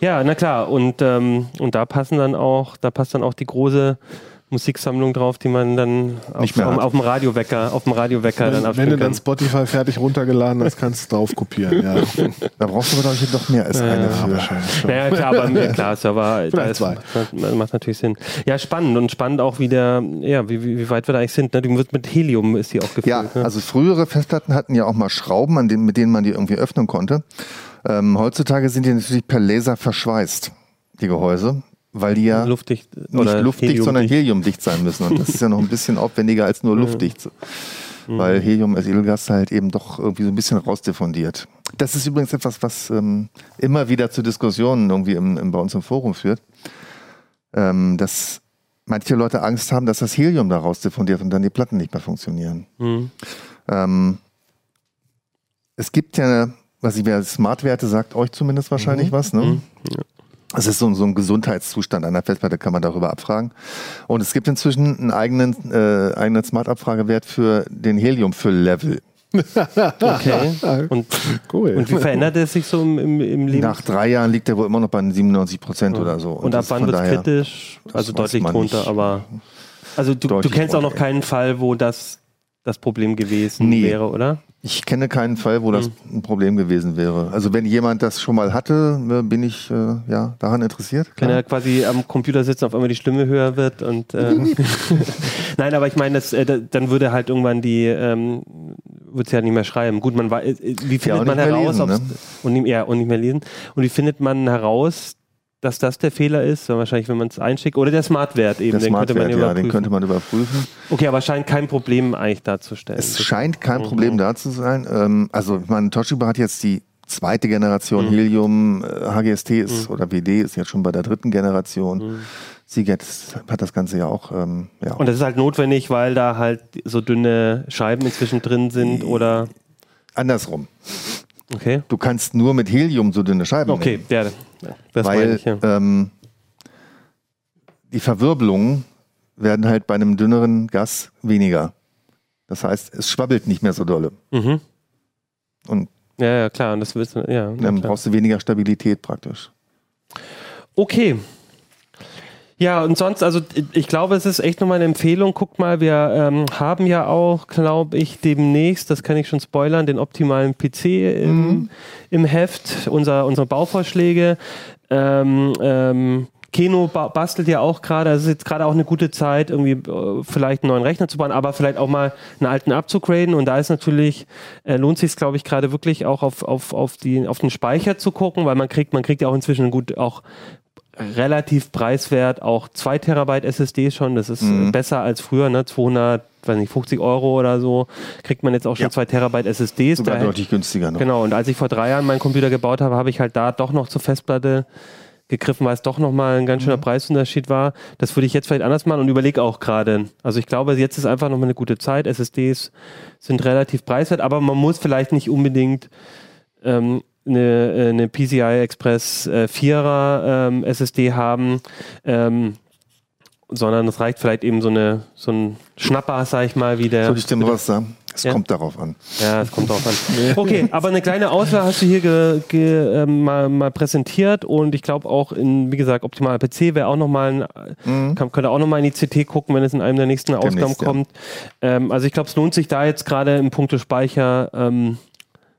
Ja, na klar. Und, ähm, und da passen dann auch, da passt dann auch die große Musiksammlung drauf, die man dann auf, auf, auf dem Radiowecker, auf dem Radiowecker dann Wenn, wenn abspielen du dann. Spotify fertig runtergeladen hast, kannst du drauf kopieren. Ja, Da brauchst du aber glaube ich doch mehr als eine für. wahrscheinlich schon. Naja, klar, aber ja, klar, Server, da ist, zwei. macht, natürlich Sinn. Ja, spannend und spannend auch wieder, ja, wie, wie, wie weit wir da eigentlich sind. Ne? Die wird mit Helium ist die auch gefüllt. Ja, ne? also frühere Festplatten hatten ja auch mal Schrauben, an denen, mit denen man die irgendwie öffnen konnte. Ähm, heutzutage sind die natürlich per Laser verschweißt, die Gehäuse, weil die ja luftdicht nicht luftdicht, sondern heliumdicht. heliumdicht sein müssen. Und das ist ja noch ein bisschen aufwendiger als nur luftdicht. Mhm. Weil Helium als Edelgas halt eben doch irgendwie so ein bisschen rausdiffundiert. Das ist übrigens etwas, was ähm, immer wieder zu Diskussionen irgendwie im, im, bei uns im Forum führt. Ähm, dass manche Leute Angst haben, dass das Helium da rausdiffundiert und dann die Platten nicht mehr funktionieren. Mhm. Ähm, es gibt ja, was ich mir als Smartwerte sagt, euch zumindest wahrscheinlich was, ne? Mhm. Es ist so, so ein Gesundheitszustand einer Festplatte, kann man darüber abfragen. Und es gibt inzwischen einen eigenen, äh, eigenen Smart-Abfragewert für den Heliumfüll-Level. Okay. Und, Cool. und wie verändert es sich so im, im, im Leben? Nach drei Jahren liegt er wohl immer noch bei 97 Prozent oder so. und ab das wann wird es kritisch? Also deutlich drunter, nicht. aber. Also du, du kennst auch noch keinen Fall, wo das das Problem gewesen Nee. wäre, oder? Ich kenne keinen Fall, wo das Hm. ein Problem gewesen wäre. Also wenn jemand das schon mal hatte, äh, bin ich äh, ja daran interessiert. Wenn Klar. er quasi am Computer sitzt und auf einmal die Stimme höher wird und äh, Nein, aber ich meine, das, äh, da- dann würde halt irgendwann die ähm, würde sie halt nicht mehr schreiben. Gut, man weiß, äh, wie findet und man heraus, lesen, ne? und nicht, ja, und nicht mehr lesen. Und wie findet man heraus, dass das der Fehler ist? Wahrscheinlich, wenn man es einschickt. Oder der Smartwert eben, Der den könnte man Smartwert, ja, den könnte man überprüfen. okay, aber scheint kein Problem eigentlich darzustellen. Es scheint kein Mhm. Problem da zu sein. Ähm, also, ich meine, Toshiba hat jetzt die zweite Generation Mhm. Helium, äh, HGST ist oder WD ist jetzt schon bei der dritten Generation. Mhm. Seagate hat das Ganze ja auch. Ähm, ja. Und das ist halt notwendig, weil da halt so dünne Scheiben inzwischen drin sind oder Andersrum. Okay. Du kannst nur mit Helium so dünne Scheiben Okay, nehmen, ja, das meine weil ich, ja. ähm, die Verwirbelungen werden halt bei einem dünneren Gas weniger. Das heißt, es schwabbelt nicht mehr so dolle. Mhm. Und Ja, ja, klar. Und das willst du, ja. dann klar. brauchst du weniger Stabilität praktisch. Okay. Ja, und sonst, also ich glaube, es ist echt nochmal eine Empfehlung. Guckt mal, wir ähm, haben ja auch, glaube ich, demnächst, das kann ich schon spoilern, den optimalen PC im, im Heft, unser, unsere Bauvorschläge. Ähm, ähm, Keno ba bastelt ja auch gerade, also es ist jetzt gerade auch eine gute Zeit, irgendwie äh, vielleicht einen neuen Rechner zu bauen, aber vielleicht auch mal einen alten abzugraden. Und da ist natürlich, äh, lohnt sich glaube ich, gerade wirklich auch auf, auf, auf, die, auf den Speicher zu gucken, weil man kriegt, man kriegt ja auch inzwischen gut auch relativ preiswert auch 2 Terabyte SSD schon. Das ist Mhm. besser als früher, ne? 200, weiß nicht, 50 Euro oder so. Kriegt man jetzt auch schon Ja. 2 Terabyte SSDs. Sogar Da- deutlich günstiger noch. Genau, und als ich vor drei Jahren meinen Computer gebaut habe, habe ich halt da doch noch zur Festplatte gegriffen, weil es doch nochmal ein ganz schöner Preisunterschied war. Das würde ich jetzt vielleicht anders machen und überlege auch gerade. Also ich glaube, jetzt ist einfach nochmal eine gute Zeit. SSDs sind relativ preiswert, aber man muss vielleicht nicht unbedingt ähm, eine, äh, eine PCI Express äh, 4er ähm, SSD haben, ähm, sondern es reicht vielleicht eben so, eine, so ein Schnapper, sag ich mal, wie der. Soll ich dir mal was sagen? Es Ja. kommt darauf an. Ja, es kommt drauf an. Okay, aber eine kleine Auswahl hast du hier ge, ge, ähm, mal, mal präsentiert und ich glaube auch in, wie gesagt, optimaler PC wäre auch nochmal ein, kann, könnte auch nochmal in die CT gucken, wenn es in einem der nächsten Ausgaben Demnächst, ja. kommt. Ähm, also ich glaube, es lohnt sich da jetzt gerade im Punkte Speicher ähm,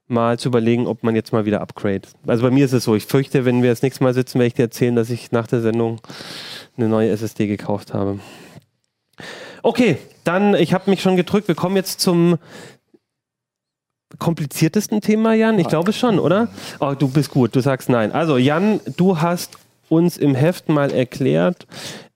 mal zu überlegen, ob man jetzt mal wieder upgrade. Also bei mir ist es so, ich fürchte, wenn wir das nächste Mal sitzen, werde ich dir erzählen, dass ich nach der Sendung eine neue SSD gekauft habe. Okay, dann, ich habe mich schon gedrückt. Wir kommen jetzt zum kompliziertesten Thema, Jan. Ich glaube schon, oder? Oh, du bist gut, du sagst nein. Also, Jan, du hast uns im Heft mal erklärt,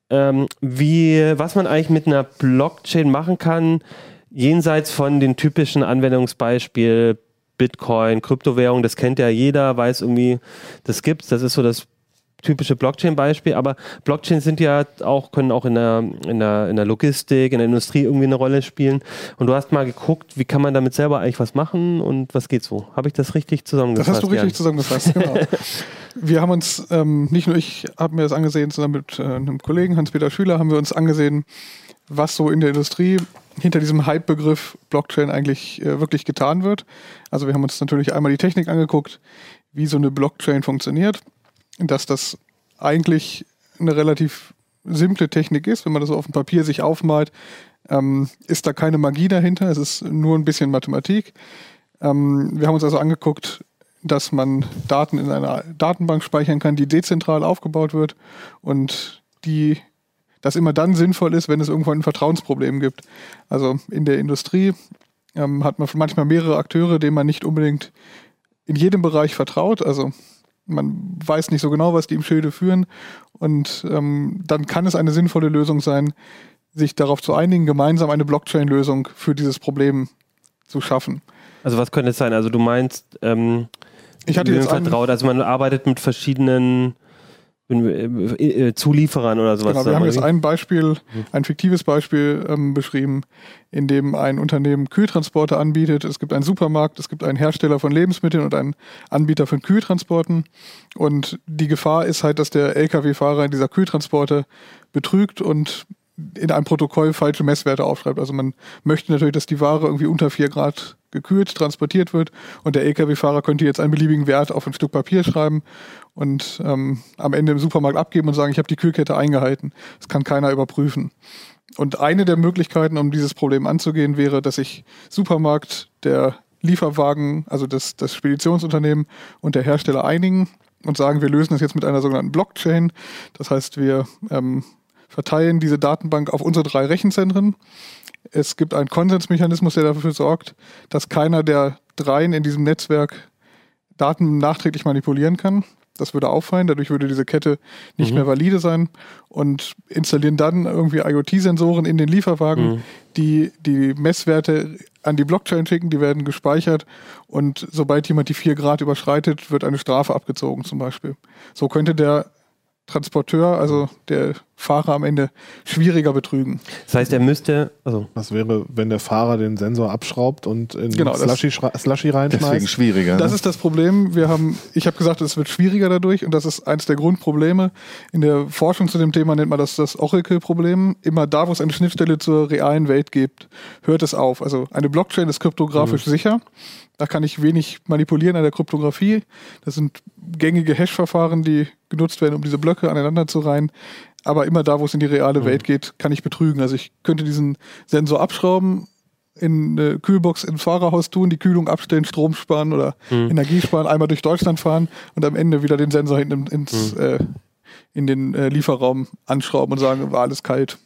ähm, wie, was man eigentlich mit einer Blockchain machen kann, jenseits von den typischen Anwendungsbeispiel Bitcoin, Kryptowährung, das kennt ja jeder, weiß irgendwie, das gibt's, das ist so das typische Blockchain-Beispiel, aber Blockchains sind ja auch, können auch in der, in, der, in der Logistik, in der Industrie irgendwie eine Rolle spielen. Und du hast mal geguckt, wie kann man damit selber eigentlich was machen und was geht so? Habe ich das richtig Das zusammengefasst? hast du richtig Jan? zusammengefasst, genau. Wir haben uns, ähm, nicht nur ich habe mir das angesehen, sondern mit äh, einem Kollegen, Hans-Peter Schüler, haben wir uns angesehen, was so in der Industrie hinter diesem Hype-Begriff Blockchain eigentlich äh, wirklich getan wird. Also wir haben uns natürlich einmal die Technik angeguckt, wie so eine Blockchain funktioniert, dass das eigentlich eine relativ simple Technik ist, wenn man das auf dem Papier sich aufmalt, ähm, ist da keine Magie dahinter, es ist nur ein bisschen Mathematik. Ähm, wir haben uns also angeguckt, dass man Daten in einer Datenbank speichern kann, die dezentral aufgebaut wird und die das immer dann sinnvoll ist, wenn es irgendwann ein Vertrauensproblem gibt. Also in der Industrie ähm, hat man manchmal mehrere Akteure, denen man nicht unbedingt in jedem Bereich vertraut. Also man weiß nicht so genau, was die im Schilde führen. Und ähm, dann kann es eine sinnvolle Lösung sein, sich darauf zu einigen, gemeinsam eine Blockchain-Lösung für dieses Problem zu schaffen. Also was könnte es sein? Also du meinst, ähm, Ich hatte jetzt vertraut, also man arbeitet mit verschiedenen Zulieferern oder sowas. Genau, wir haben jetzt ein Beispiel, ein fiktives Beispiel ähm, beschrieben, in dem ein Unternehmen Kühltransporte anbietet. Es gibt einen Supermarkt, es gibt einen Hersteller von Lebensmitteln und einen Anbieter von Kühltransporten. Und die Gefahr ist halt, dass der Lkw-Fahrer dieser Kühltransporte betrügt und in einem Protokoll falsche Messwerte aufschreibt. Also man möchte natürlich, dass die Ware irgendwie unter 4 Grad gekühlt transportiert wird und der Lkw-Fahrer könnte jetzt einen beliebigen Wert auf ein Stück Papier schreiben und ähm, am Ende im Supermarkt abgeben und sagen, ich habe die Kühlkette eingehalten. Das kann keiner überprüfen. Und eine der Möglichkeiten, um dieses Problem anzugehen, wäre, dass sich Supermarkt der Lieferwagen, also das, das Speditionsunternehmen und der Hersteller einigen und sagen, wir lösen das jetzt mit einer sogenannten Blockchain. Das heißt, wir ähm, verteilen diese Datenbank auf unsere drei Rechenzentren. Es gibt einen Konsensmechanismus, der dafür sorgt, dass keiner der dreien in diesem Netzwerk Daten nachträglich manipulieren kann. Das würde auffallen, dadurch würde diese Kette nicht Mhm. mehr valide sein und installieren dann irgendwie IoT-Sensoren in den Lieferwagen, Mhm. die die Messwerte an die Blockchain schicken, die werden gespeichert und sobald jemand die 4 Grad überschreitet, wird eine Strafe abgezogen zum Beispiel. So könnte der Transporteur, also der Fahrer am Ende, schwieriger betrügen. Das heißt, er müsste, also Was wäre, wenn der Fahrer den Sensor abschraubt und in Genau, das- Slushy, Slushy Deswegen reinschmeißt? schwieriger. Das ne? ist das Problem. Wir haben, ich habe gesagt, es wird schwieriger dadurch und das ist eines der Grundprobleme. In der Forschung zu dem Thema nennt man das das Oracle-Problem. Immer da, wo es eine Schnittstelle zur realen Welt gibt, hört es auf. Also eine Blockchain ist kryptografisch sicher. Da kann ich wenig manipulieren an der Kryptographie. Das sind gängige Hash-Verfahren, die genutzt werden, um diese Blöcke aneinander zu reihen. Aber immer da, wo es in die reale Welt geht, kann ich betrügen. Also ich könnte diesen Sensor abschrauben, in eine Kühlbox ins Fahrerhaus tun, die Kühlung abstellen, Strom sparen oder Energie sparen, einmal durch Deutschland fahren und am Ende wieder den Sensor hinten ins, äh, in den äh, Lieferraum anschrauben und sagen, war alles kalt.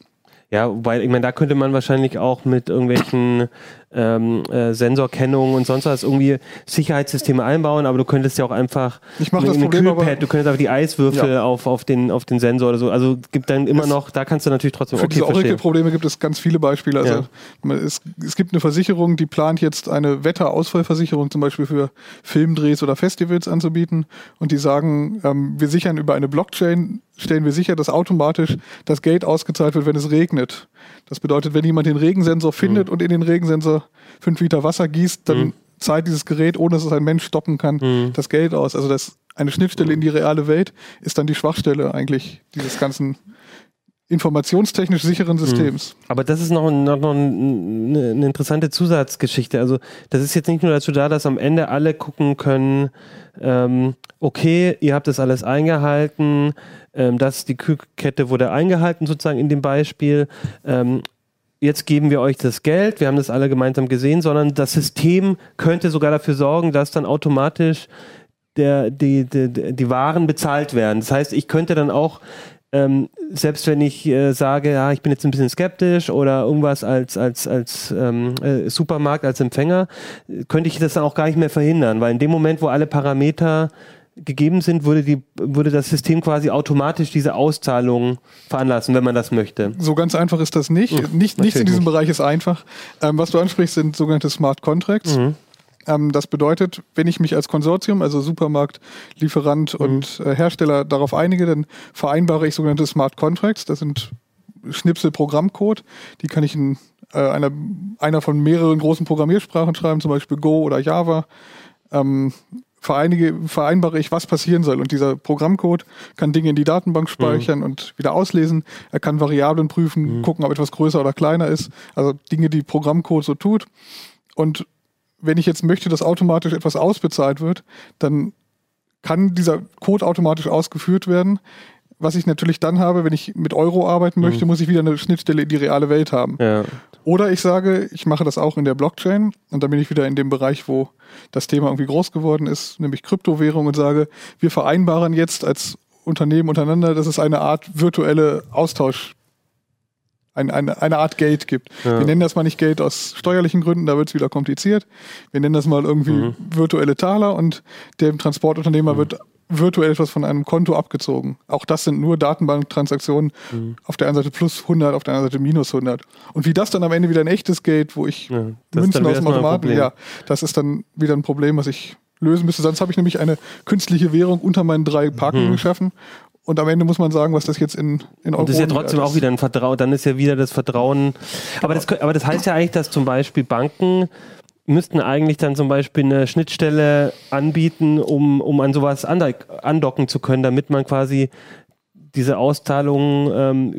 Ja, wobei, ich meine, da könnte man wahrscheinlich auch mit irgendwelchen ähm, äh, Sensorkennungen und sonst was irgendwie Sicherheitssysteme einbauen, aber du könntest ja auch einfach Ich mach das eine Problem aber- Kühlpad, du könntest einfach die Eiswürfel Ja. auf, auf, den, auf den Sensor oder so. Also gibt dann immer Es- noch, da kannst du natürlich trotzdem Für okay diese. Oracle-Probleme gibt es ganz viele Beispiele. Also Ja. man- es, es gibt eine Versicherung, die plant jetzt eine Wetterausfallversicherung zum Beispiel für Filmdrehs oder Festivals anzubieten und die sagen, ähm, wir sichern über eine Blockchain, stellen wir sicher, dass automatisch das Geld ausgezahlt wird, wenn es regnet. Das bedeutet, wenn jemand den Regensensor findet und in den Regensensor fünf Liter Wasser gießt, dann zahlt dieses Gerät, ohne dass es ein Mensch stoppen kann, das Geld aus. Also das eine Schnittstelle in die reale Welt ist dann die Schwachstelle eigentlich dieses ganzen informationstechnisch sicheren Systems. Aber das ist noch, noch, noch eine, eine interessante Zusatzgeschichte. Also das ist jetzt nicht nur dazu da, dass am Ende alle gucken können, ähm, okay, ihr habt das alles eingehalten, ähm, das, die Kühlkette wurde eingehalten sozusagen in dem Beispiel. Ähm, jetzt geben wir euch das Geld, wir haben das alle gemeinsam gesehen, sondern das System könnte sogar dafür sorgen, dass dann automatisch der, die, die, die Waren bezahlt werden. Das heißt, ich könnte dann auch, ähm, selbst wenn ich äh, sage, ja, ich bin jetzt ein bisschen skeptisch oder irgendwas als, als, als ähm, äh, Supermarkt, als Empfänger, könnte ich das dann auch gar nicht mehr verhindern, weil in dem Moment, wo alle Parameter gegeben sind, würde, die, würde das System quasi automatisch diese Auszahlung veranlassen, wenn man das möchte. So ganz einfach ist das nicht. nicht nichts in diesem nicht. Bereich ist einfach. Ähm, was du ansprichst, sind sogenannte Smart Contracts. Ähm, das bedeutet, wenn ich mich als Konsortium, also Supermarkt, Lieferant und äh, Hersteller darauf einige, dann vereinbare ich sogenannte Smart Contracts. Das sind Schnipsel Programmcode. Die kann ich in äh, einer, einer von mehreren großen Programmiersprachen schreiben, zum Beispiel Go oder Java. Ähm, vereinige, vereinbare ich, was passieren soll. Und dieser Programmcode kann Dinge in die Datenbank speichern und wieder auslesen. Er kann Variablen prüfen, gucken, ob etwas größer oder kleiner ist. Also Dinge, die Programmcode so tut. Und wenn ich jetzt möchte, dass automatisch etwas ausbezahlt wird, dann kann dieser Code automatisch ausgeführt werden. Was ich natürlich dann habe, wenn ich mit Euro arbeiten möchte, muss ich wieder eine Schnittstelle in die reale Welt haben. Ja. Oder ich sage, ich mache das auch in der Blockchain und dann bin ich wieder in dem Bereich, wo das Thema irgendwie groß geworden ist, nämlich Kryptowährung und sage, wir vereinbaren jetzt als Unternehmen untereinander, dass es eine Art virtuelle Austausch, ein, eine, eine Art Geld gibt. Ja. Wir nennen das mal nicht Geld aus steuerlichen Gründen, da wird es wieder kompliziert. Wir nennen das mal irgendwie virtuelle Taler und dem Transportunternehmer wird virtuell etwas von einem Konto abgezogen. Auch das sind nur Datenbanktransaktionen. Auf der einen Seite plus 100, auf der anderen Seite minus 100. Und wie das dann am Ende wieder ein echtes Geld, wo ich Ja, Münzen aus dem ein Automaten, ja, das ist dann wieder ein Problem, was ich lösen müsste. Sonst habe ich nämlich eine künstliche Währung unter meinen drei Parken geschaffen. Und am Ende muss man sagen, was das jetzt in, in Euro Und das ist ja trotzdem auch wieder ein Vertrauen, dann ist ja wieder das Vertrauen. Aber das, kö- aber das heißt ja eigentlich, dass zum Beispiel Banken müssten eigentlich dann zum Beispiel eine Schnittstelle anbieten, um, um an sowas andock- andocken zu können, damit man quasi diese Auszahlungen ähm,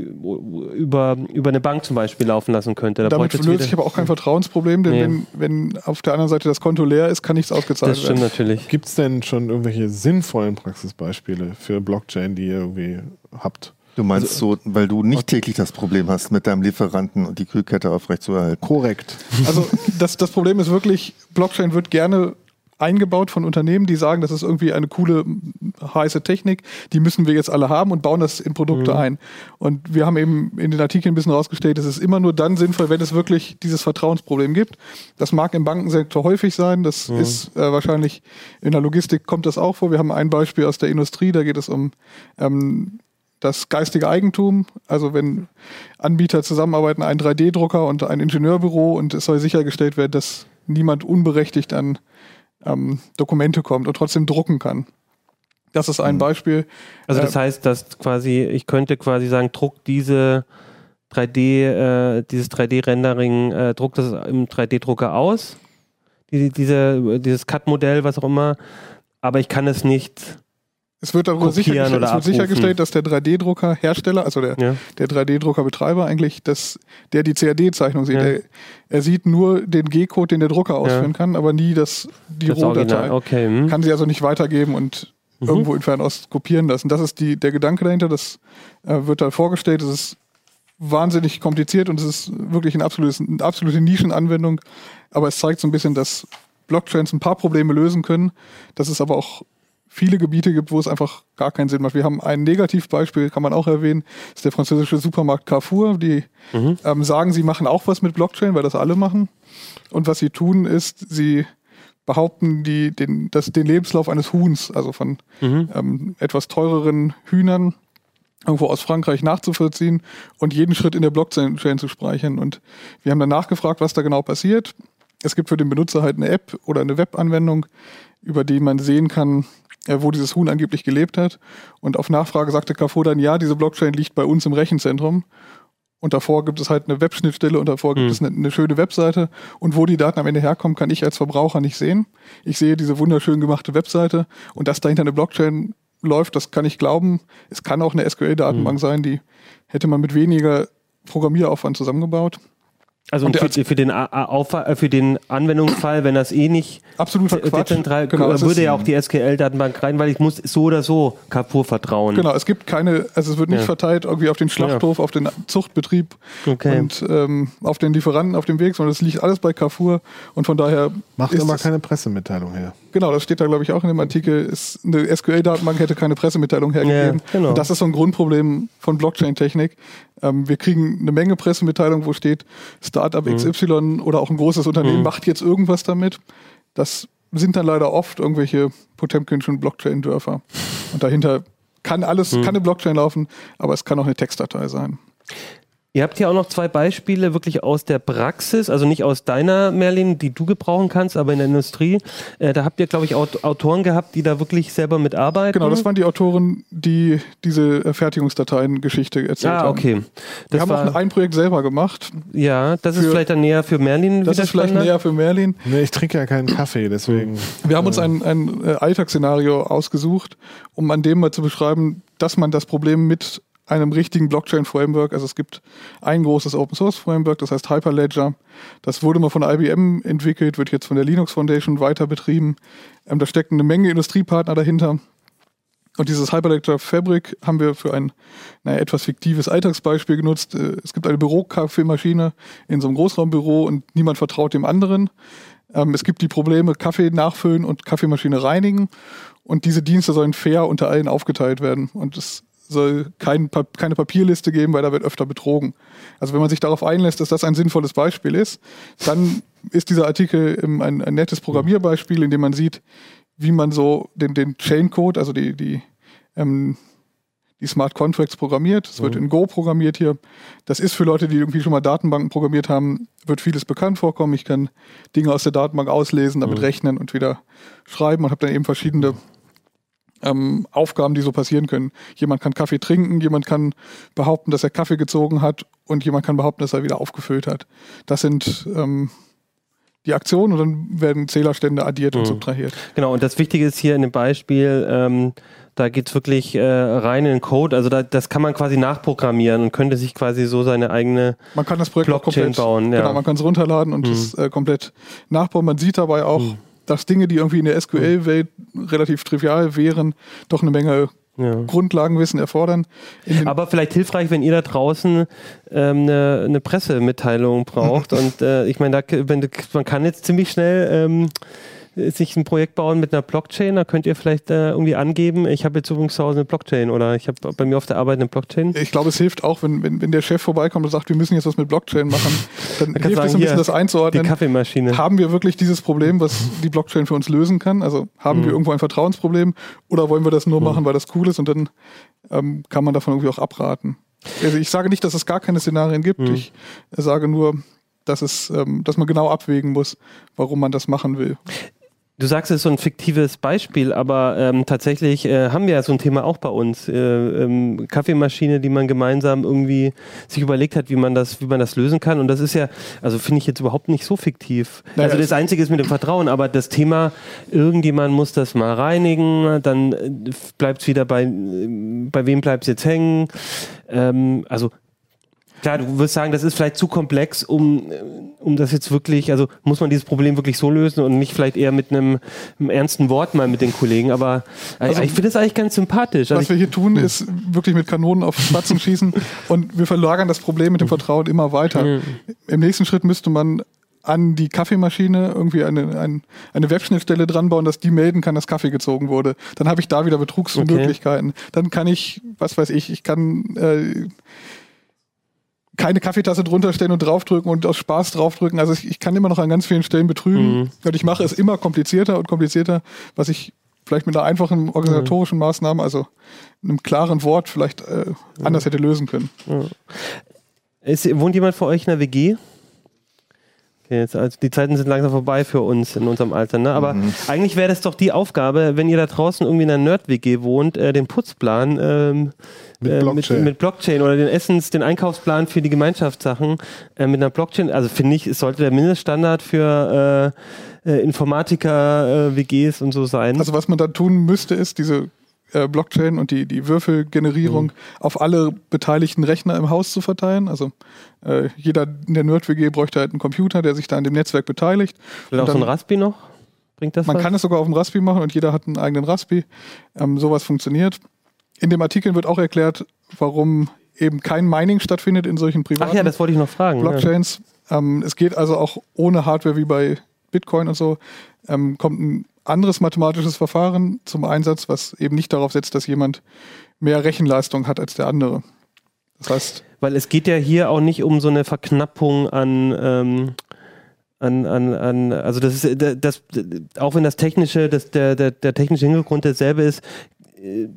über, über eine Bank zum Beispiel laufen lassen könnte. Da Damit löse wieder- ich aber auch kein Vertrauensproblem, denn Nee. wenn, wenn auf der anderen Seite das Konto leer ist, kann nichts ausgezahlt Das stimmt werden. natürlich. Gibt es denn schon irgendwelche sinnvollen Praxisbeispiele für Blockchain, die ihr irgendwie habt? Du meinst so, weil du nicht täglich das Problem hast, mit deinem Lieferanten und die Kühlkette aufrechtzuerhalten. Korrekt. Also das, das Problem ist wirklich, Blockchain wird gerne eingebaut von Unternehmen, die sagen, das ist irgendwie eine coole, heiße Technik, die müssen wir jetzt alle haben und bauen das in Produkte ein. Und wir haben eben in den Artikeln ein bisschen rausgestellt, es ist immer nur dann sinnvoll, wenn es wirklich dieses Vertrauensproblem gibt. Das mag im Bankensektor häufig sein, das ist äh, wahrscheinlich in der Logistik kommt das auch vor. Wir haben ein Beispiel aus der Industrie, da geht es um ähm, das geistige Eigentum, also wenn Anbieter zusammenarbeiten, ein 3D-Drucker und ein Ingenieurbüro und es soll sichergestellt werden, dass niemand unberechtigt an ähm, Dokumente kommt und trotzdem drucken kann. Das ist ein Beispiel. Also das Äh, heißt, dass quasi, ich könnte quasi sagen, druck diese 3D, äh, dieses 3D-Rendering, äh, druck das im 3D-Drucker aus, die, diese, dieses Cut-Modell, was auch immer, aber ich kann es nicht, Es wird darüber sichergestellt, es wird abrufen. sichergestellt, dass der 3D-Drucker Hersteller, also der, ja. der 3D-Drucker-Betreiber eigentlich, dass der die CAD-Zeichnung sieht. Ja. Er, er sieht nur den G-Code, den der Drucker ausführen kann, aber nie das, die das Rohdatei. Okay. Hm. Kann sie also nicht weitergeben und Mhm. irgendwo in Fernost kopieren lassen. Das ist die, der Gedanke dahinter. Das äh, wird da vorgestellt. Das ist wahnsinnig kompliziert und es ist wirklich ein absolutes, eine absolute Nischenanwendung. Aber es zeigt so ein bisschen, dass Blockchains ein paar Probleme lösen können, dass es aber auch viele Gebiete gibt, wo es einfach gar keinen Sinn macht. Wir haben ein Negativbeispiel, kann man auch erwähnen, ist der französische Supermarkt Carrefour. Die Mhm. ähm, sagen, sie machen auch was mit Blockchain, weil das alle machen. Und was sie tun, ist, sie behaupten die, den, das, den Lebenslauf eines Huhns, also von Mhm. ähm, etwas teureren Hühnern, irgendwo aus Frankreich nachzuvollziehen und jeden Schritt in der Blockchain zu speichern. Und wir haben dann nachgefragt, was da genau passiert. Es gibt für den Benutzer halt eine App oder eine Webanwendung, über die man sehen kann, wo dieses Huhn angeblich gelebt hat. Und auf Nachfrage sagte Carrefour dann, ja, diese Blockchain liegt bei uns im Rechenzentrum. Und davor gibt es halt eine Webschnittstelle und davor gibt Hm. es eine, eine schöne Webseite. Und wo die Daten am Ende herkommen, kann ich als Verbraucher nicht sehen. Ich sehe diese wunderschön gemachte Webseite und dass dahinter eine Blockchain läuft, das kann ich glauben. Es kann auch eine SQL-Datenbank Hm. sein, die hätte man mit weniger Programmieraufwand zusammengebaut. Also Und für, für, den, A- A- Aufwa- äh, für den Anwendungsfall, wenn das eh nicht Quatsch. dezentral Genau, es würde ja auch die SQL-Datenbank rein, weil ich muss so oder so Carrefour vertrauen. Genau, es gibt keine, also es wird nicht Ja. verteilt irgendwie auf den Schlachthof, auf den Zuchtbetrieb Okay. und ähm, auf den Lieferanten auf dem Weg, sondern es liegt alles bei Carrefour und von daher Macht ist immer es- keine Pressemitteilung her. Genau, das steht da, glaube ich, auch in dem Artikel. Ist, eine SQL-Datenbank hätte keine Pressemitteilung hergegeben. Ja, genau. Und das ist so ein Grundproblem von Blockchain-Technik. Ähm, wir kriegen eine Menge Pressemitteilungen, wo steht, Startup Mhm. XY oder auch ein großes Unternehmen macht jetzt irgendwas damit. Das sind dann leider oft irgendwelche Potemkinschen Blockchain-Dörfer. Und dahinter kann alles, Mhm. kann eine Blockchain laufen, aber es kann auch eine Textdatei sein. Ihr habt hier auch noch zwei Beispiele wirklich aus der Praxis, also nicht aus deiner Merlin, die du gebrauchen kannst, aber in der Industrie. Äh, da habt ihr, glaube ich, Aut Autoren gehabt, die da wirklich selber mitarbeiten. Genau, das waren die Autoren, die diese Fertigungsdateien-Geschichte erzählt Ah, haben. okay. Wir haben war, auch ein Projekt selber gemacht. ja, das ist für- vielleicht dann näher für Merlin Das ist vielleicht näher für Merlin. Nee, ich trinke ja keinen Kaffee, deswegen. Wir haben uns ein, ein äh, Alltagsszenario ausgesucht, um an dem mal zu beschreiben, dass man das Problem mit einem richtigen Blockchain-Framework, also es gibt ein großes Open-Source-Framework, das heißt Hyperledger. Das wurde mal von IBM entwickelt, wird jetzt von der Linux Foundation weiter betrieben. Ähm, da stecken eine Menge Industriepartner dahinter. Und dieses Hyperledger Fabric haben wir für ein naja, etwas fiktives Alltagsbeispiel genutzt. Äh, Es gibt eine Bürokaffeemaschine in so einem Großraumbüro und niemand vertraut dem anderen. Ähm, es gibt die Probleme Kaffee nachfüllen und Kaffeemaschine reinigen. Und diese Dienste sollen fair unter allen aufgeteilt werden. Und es soll kein, keine Papierliste geben, weil da wird öfter betrogen. Also wenn man sich darauf einlässt, dass das ein sinnvolles Beispiel ist, dann ist dieser Artikel ein, ein nettes Programmierbeispiel, in dem man sieht, wie man so den, den Chaincode, also die, die, ähm, die Smart Contracts programmiert. Es wird in Go programmiert hier. Das ist für Leute, die irgendwie schon mal Datenbanken programmiert haben, wird vieles bekannt vorkommen. Ich kann Dinge aus der Datenbank auslesen, damit rechnen und wieder schreiben und habe dann eben verschiedene ähm, Aufgaben, die so passieren können. Jemand kann Kaffee trinken, jemand kann behaupten, dass er Kaffee gezogen hat und jemand kann behaupten, dass er wieder aufgefüllt hat. Das sind ähm, die Aktionen und dann werden Zählerstände addiert und subtrahiert. Genau, und das Wichtige ist hier in dem Beispiel, ähm, da geht's wirklich äh, rein in den Code. Also da, das kann man quasi nachprogrammieren und könnte sich quasi so seine eigene Man kann das Projekt auch Blockchain komplett bauen, ja. Genau, man kann es runterladen und es äh, komplett nachbauen. Man sieht dabei auch, dass Dinge, die irgendwie in der SQL-Welt relativ trivial wären, doch eine Menge Ja. Grundlagenwissen erfordern. Aber vielleicht hilfreich, wenn ihr da draußen ähm, eine, eine Pressemitteilung braucht. und äh, ich meine, da, wenn, man kann jetzt ziemlich schnell ähm, sich ein Projekt bauen mit einer Blockchain. Da könnt ihr vielleicht äh, irgendwie angeben, ich habe jetzt übrigens zu Hause eine Blockchain oder ich habe bei mir auf der Arbeit eine Blockchain. ich glaube, es hilft auch, wenn, wenn, wenn der Chef vorbeikommt und sagt, wir müssen jetzt was mit Blockchain machen, dann hilft sagen, es ein bisschen, das Die einzuordnen. Kaffeemaschine. Haben wir wirklich dieses Problem, was die Blockchain für uns lösen kann? Also haben Mhm. wir irgendwo ein Vertrauensproblem oder wollen wir das nur machen, weil das cool ist und dann ähm, kann man davon irgendwie auch abraten. Also ich sage nicht, dass es gar keine Szenarien gibt. Mhm. Ich sage nur, dass es, ähm, dass man genau abwägen muss, warum man das machen will. Du sagst, es ist so ein fiktives Beispiel, aber ähm, tatsächlich äh, haben wir ja so ein Thema auch bei uns. Äh, ähm, Kaffeemaschine, die man gemeinsam irgendwie sich überlegt hat, wie man das, wie man das lösen kann. Und das ist ja, also finde ich jetzt überhaupt nicht so fiktiv. Naja, also das Einzige ist mit dem Vertrauen, aber das Thema, irgendjemand muss das mal reinigen, dann bleibt es wieder bei, äh, bei wem bleibt es jetzt hängen. Ähm, also Klar, du wirst sagen, das ist vielleicht zu komplex, um, äh, um das jetzt wirklich, also muss man dieses Problem wirklich so lösen und nicht vielleicht eher mit einem, einem ernsten Wort mal mit den Kollegen. Aber äh, Also, ich finde das eigentlich ganz sympathisch. Also Was wir hier tun, ist wirklich mit Kanonen auf Spatzen schießen und wir verlagern das Problem mit dem Vertrauen immer weiter. Im nächsten Schritt müsste man an die Kaffeemaschine irgendwie eine, ein, eine Webschnittstelle dran bauen, dass die melden kann, dass Kaffee gezogen wurde. Dann habe ich da wieder Betrugsmöglichkeiten. Dann kann ich, was weiß ich, ich kann äh, keine Kaffeetasse drunter stellen und draufdrücken und aus Spaß draufdrücken. Also ich, ich kann immer noch an ganz vielen Stellen betrügen. Mhm. Und ich mache es immer komplizierter und komplizierter, was ich vielleicht mit einer einfachen organisatorischen Maßnahme, also einem klaren Wort vielleicht äh, anders hätte lösen können. ist, wohnt jemand von euch in einer WG? Okay, jetzt, also die Zeiten sind langsam vorbei für uns in unserem Alter. Ne? Aber eigentlich wäre das doch die Aufgabe, wenn ihr da draußen irgendwie in einer Nerd-WG wohnt, äh, den Putzplan ähm, Mit äh, Blockchain. Mit, mit Blockchain oder den Essens, den Einkaufsplan für die Gemeinschaftssachen äh, mit einer Blockchain. Also finde ich, es sollte der Mindeststandard für äh, äh, Informatiker, äh, WGs und so sein. Also was man da tun müsste, ist diese Blockchain und die, die Würfelgenerierung auf alle beteiligten Rechner im Haus zu verteilen. Also äh, jeder in der Nerd-WG bräuchte halt einen Computer, der sich da an dem Netzwerk beteiligt. Vielleicht auch so ein Raspi noch? Bringt das Man was? kann es sogar auf dem Raspi machen und jeder hat einen eigenen Raspi. Ähm, sowas funktioniert. In dem Artikel wird auch erklärt, warum eben kein Mining stattfindet in solchen privaten Ach ja, das wollte ich noch fragen. Ja. Blockchains. Ähm, es geht also auch ohne Hardware wie bei Bitcoin und so. Ähm, kommt ein anderes mathematisches Verfahren zum Einsatz, was eben nicht darauf setzt, dass jemand mehr Rechenleistung hat als der andere. Das heißt, Weil es geht ja hier auch nicht um so eine Verknappung an, ähm, an, an, an also das ist äh, das, auch wenn das technische, das, der, der, der technische Hintergrund derselbe ist, äh,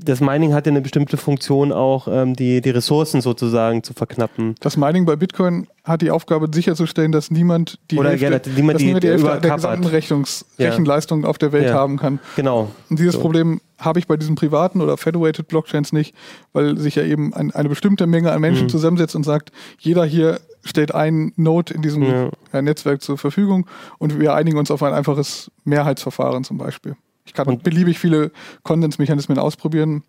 das Mining hat ja eine bestimmte Funktion auch, ähm, die, die Ressourcen sozusagen zu verknappen. das Mining bei Bitcoin hat die Aufgabe sicherzustellen, dass niemand die Oder Hälfte, ja, dass niemand dass die- niemand die Hälfte der gesamten Rechnungs Ja. Rechenleistung auf der Welt Ja. haben kann. Genau. Und dieses So. Problem habe ich bei diesen privaten oder federated Blockchains nicht, weil sich ja eben ein, eine bestimmte Menge an Menschen Mhm. zusammensetzt und sagt, jeder hier stellt einen Node in diesem äh, Netzwerk zur Verfügung und wir einigen uns auf ein einfaches Mehrheitsverfahren zum Beispiel. Ich kann Und- beliebig viele Konsensmechanismen ausprobieren.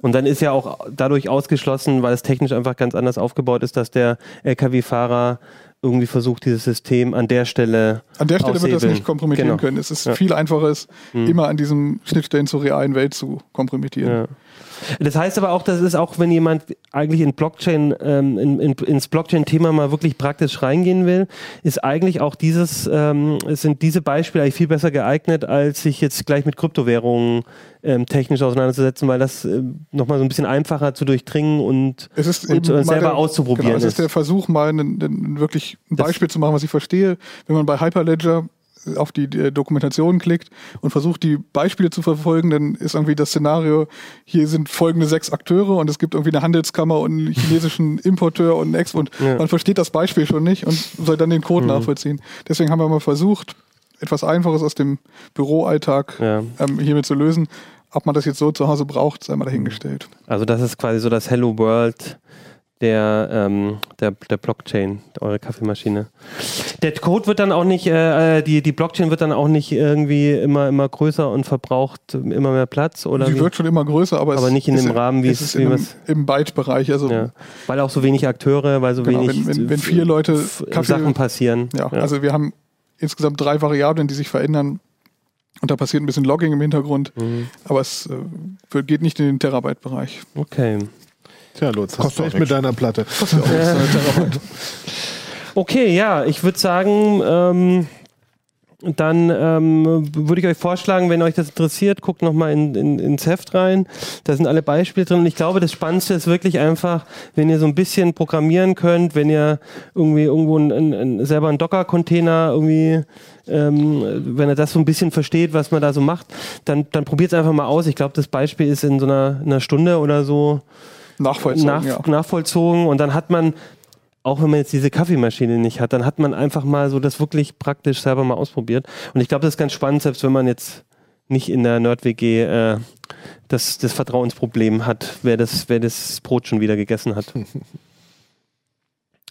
Und dann ist ja auch dadurch ausgeschlossen, weil es technisch einfach ganz anders aufgebaut ist, dass der LKW-Fahrer irgendwie versucht, dieses System an der Stelle An der Stelle wird das aushebeln. nicht kompromittieren Genau. können. Es ist Ja. viel einfacher, es Mhm. immer an diesen Schnittstellen zur realen Welt zu kompromittieren. Ja. Das heißt aber auch, das ist auch, wenn jemand eigentlich in Blockchain, ähm, in, in, ins Blockchain-Thema mal wirklich praktisch reingehen will, ist eigentlich auch dieses, ähm, sind diese Beispiele eigentlich viel besser geeignet, als sich jetzt gleich mit Kryptowährungen ähm, technisch auseinanderzusetzen, weil das ähm, nochmal so ein bisschen einfacher zu durchdringen und, Es ist und äh, selber der, auszuprobieren Genau, es ist ist. der Versuch, mal einen, einen, wirklich ein Das- Beispiel zu machen, was ich verstehe. Wenn man bei Hyperledger auf die äh, Dokumentation klickt und versucht, die Beispiele zu verfolgen, dann ist irgendwie das Szenario, hier sind folgende sechs Akteure und es gibt irgendwie eine Handelskammer und einen chinesischen Importeur und einen Ex und Ja. man versteht das Beispiel schon nicht und soll dann den Code Mhm. nachvollziehen. Deswegen haben wir mal versucht, etwas Einfaches aus dem Büroalltag Ja. ähm, hiermit zu lösen. Ob man das jetzt so zu Hause braucht, sei mal dahingestellt. Also das ist quasi so das Hello World der, ähm, der, der Blockchain, eure Kaffeemaschine. Der Code wird dann auch nicht, äh, äh, die, die Blockchain wird dann auch nicht irgendwie immer, immer größer und verbraucht immer mehr Platz oder Sie wie? wird schon immer größer, aber, Aber es nicht in ist dem Rahmen, wie es ist wie in einem, im Byte-Bereich. Also ja. Weil auch so wenig Akteure, weil so Genau, wenig wenn- wenn- wenn vier Leute Kaffee- Sachen passieren. ja, also wir haben insgesamt drei Variablen, die sich verändern Und da passiert ein bisschen Logging im Hintergrund, aber es äh, geht nicht in den Terabyte-Bereich. Okay. Tja, Lutz, hast Kostet du auch echt mit deiner Platte. Okay, ja, ich würde sagen, ähm, dann ähm, würde ich euch vorschlagen, wenn euch das interessiert, guckt nochmal in, in, ins Heft rein. Da sind alle Beispiele drin. Und ich glaube, das Spannendste ist wirklich einfach, wenn ihr so ein bisschen programmieren könnt, wenn ihr irgendwie irgendwo ein, ein, ein, selber einen Docker-Container irgendwie, ähm, wenn ihr das so ein bisschen versteht, was man da so macht, dann, dann probiert es einfach mal aus. Ich glaube, das Beispiel ist in so einer, einer Stunde oder so Nachvollzogen, nach, ja. nachvollzogen und dann hat man, auch wenn man jetzt diese Kaffeemaschine nicht hat, dann hat man einfach mal so das wirklich praktisch selber mal ausprobiert. Und ich glaube, das ist ganz spannend, selbst wenn man jetzt nicht in der Nerd-WG äh, das, das Vertrauensproblem hat, wer das, wer das Brot schon wieder gegessen hat.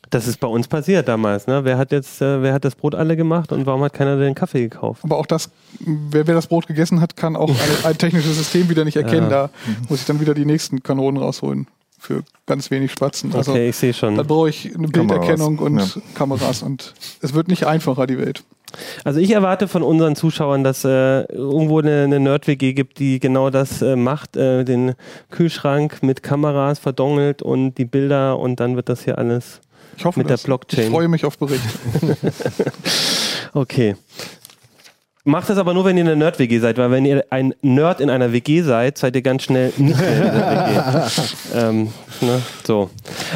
Das ist bei uns passiert damals. Ne? Wer hat jetzt, äh, wer hat das Brot alle gemacht und warum hat keiner den Kaffee gekauft? Aber auch das, wer, wer das Brot gegessen hat, kann auch eine, ein technisches System wieder nicht erkennen. Ja. Da muss ich dann wieder die nächsten Kanonen rausholen. Für ganz wenig Spatzen. Also Okay, ich sehe schon. dann brauche ich eine Kameras, Bilderkennung und ja. Kameras. Und es wird nicht einfacher, die Welt. Also ich erwarte von unseren Zuschauern, dass äh, irgendwo eine, eine Nerd-WG gibt, die genau das äh, macht, äh, den Kühlschrank mit Kameras verdongelt und die Bilder und dann wird das hier alles. Ich hoffe, Mit der das. Blockchain. Ich freue mich auf Berichte. Okay. Macht das aber nur, wenn ihr eine Nerd-WG seid, weil wenn ihr ein Nerd in einer WG seid, seid ihr ganz schnell nicht mehr in dieser WG. ähm, ne? So.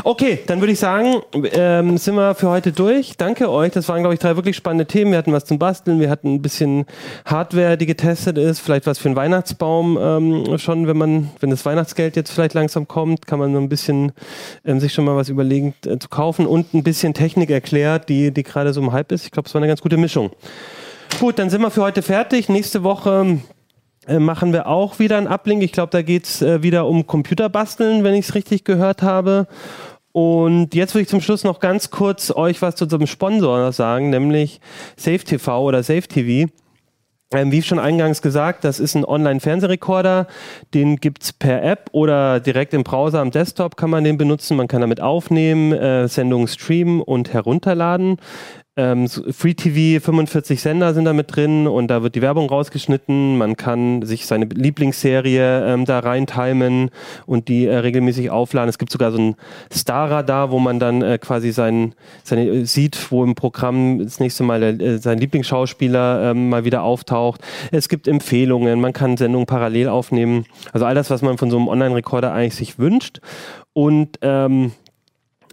Okay, dann würde ich sagen, ähm, sind wir für heute durch. Danke euch. Das waren, glaube ich, drei wirklich spannende Themen. Wir hatten was zum Basteln, wir hatten ein bisschen Hardware, die getestet ist, vielleicht was für einen Weihnachtsbaum ähm, schon, wenn man, wenn das Weihnachtsgeld jetzt vielleicht langsam kommt, kann man so ein bisschen ähm, sich schon mal was überlegen äh, zu kaufen und ein bisschen Technik erklärt, die, die gerade so im Hype ist. Ich glaube, es war eine ganz gute Mischung. Gut, dann sind wir für heute fertig. Nächste Woche äh, machen wir auch wieder einen Uplink. Ich glaube, da geht es äh, wieder um Computerbasteln, wenn ich es richtig gehört habe. Und jetzt würde ich zum Schluss noch ganz kurz euch was zu unserem Sponsor sagen, nämlich Safe TV oder Safe TV. Ähm, wie schon eingangs gesagt, das ist ein Online-Fernsehrekorder. Den gibt's per App oder direkt im Browser am Desktop kann man den benutzen. Man kann damit aufnehmen, äh, Sendungen streamen und herunterladen. Ähm, Free TV, 45 Sender sind da mit drin und da wird die Werbung rausgeschnitten. Man kann sich seine Lieblingsserie ähm, da reintimen und die äh, regelmäßig aufladen. Es gibt sogar so ein Star-Radar, wo man dann äh, quasi sein, seine, äh, sieht, wo im Programm das nächste Mal der, äh, sein Lieblingsschauspieler ähm, mal wieder auftaucht. Es gibt Empfehlungen, man kann Sendungen parallel aufnehmen. Also all das, was man von so einem Online-Rekorder eigentlich sich wünscht. Und ähm,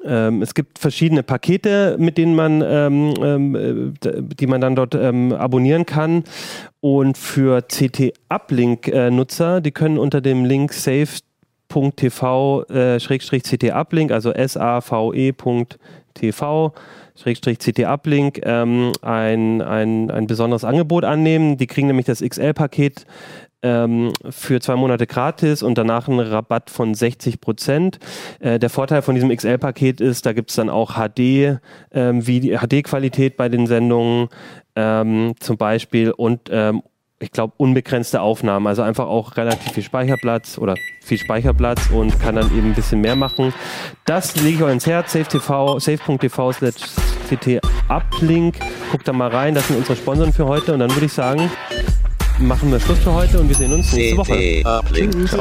ähm, es gibt verschiedene Pakete, mit denen man, ähm, ähm, äh, die man dann dort ähm, abonnieren kann. Und für CT-Uplink-Nutzer, die können unter dem Link save.tv äh, also save.tv Schrägstrich CT-Uplink, ähm, ein, ein, ein besonderes Angebot annehmen. Die kriegen nämlich das XL-Paket ähm, für zwei Monate gratis und danach einen Rabatt von 60 Prozent. Äh, der Vorteil von diesem XL-Paket ist, da gibt es dann auch HD, ähm, HD-Qualität bei den Sendungen ähm, zum Beispiel und ähm, ich glaube, unbegrenzte Aufnahmen, also einfach auch relativ viel Speicherplatz oder viel Speicherplatz und kann dann eben ein bisschen mehr machen. Das lege ich euch ins Herz, safe.tv, safe.tv slash ct uplink. Guckt da mal rein, das sind unsere Sponsoren für heute und dann würde ich sagen, machen wir Schluss für heute und wir sehen uns nächste Woche. Uplink. Tschüss.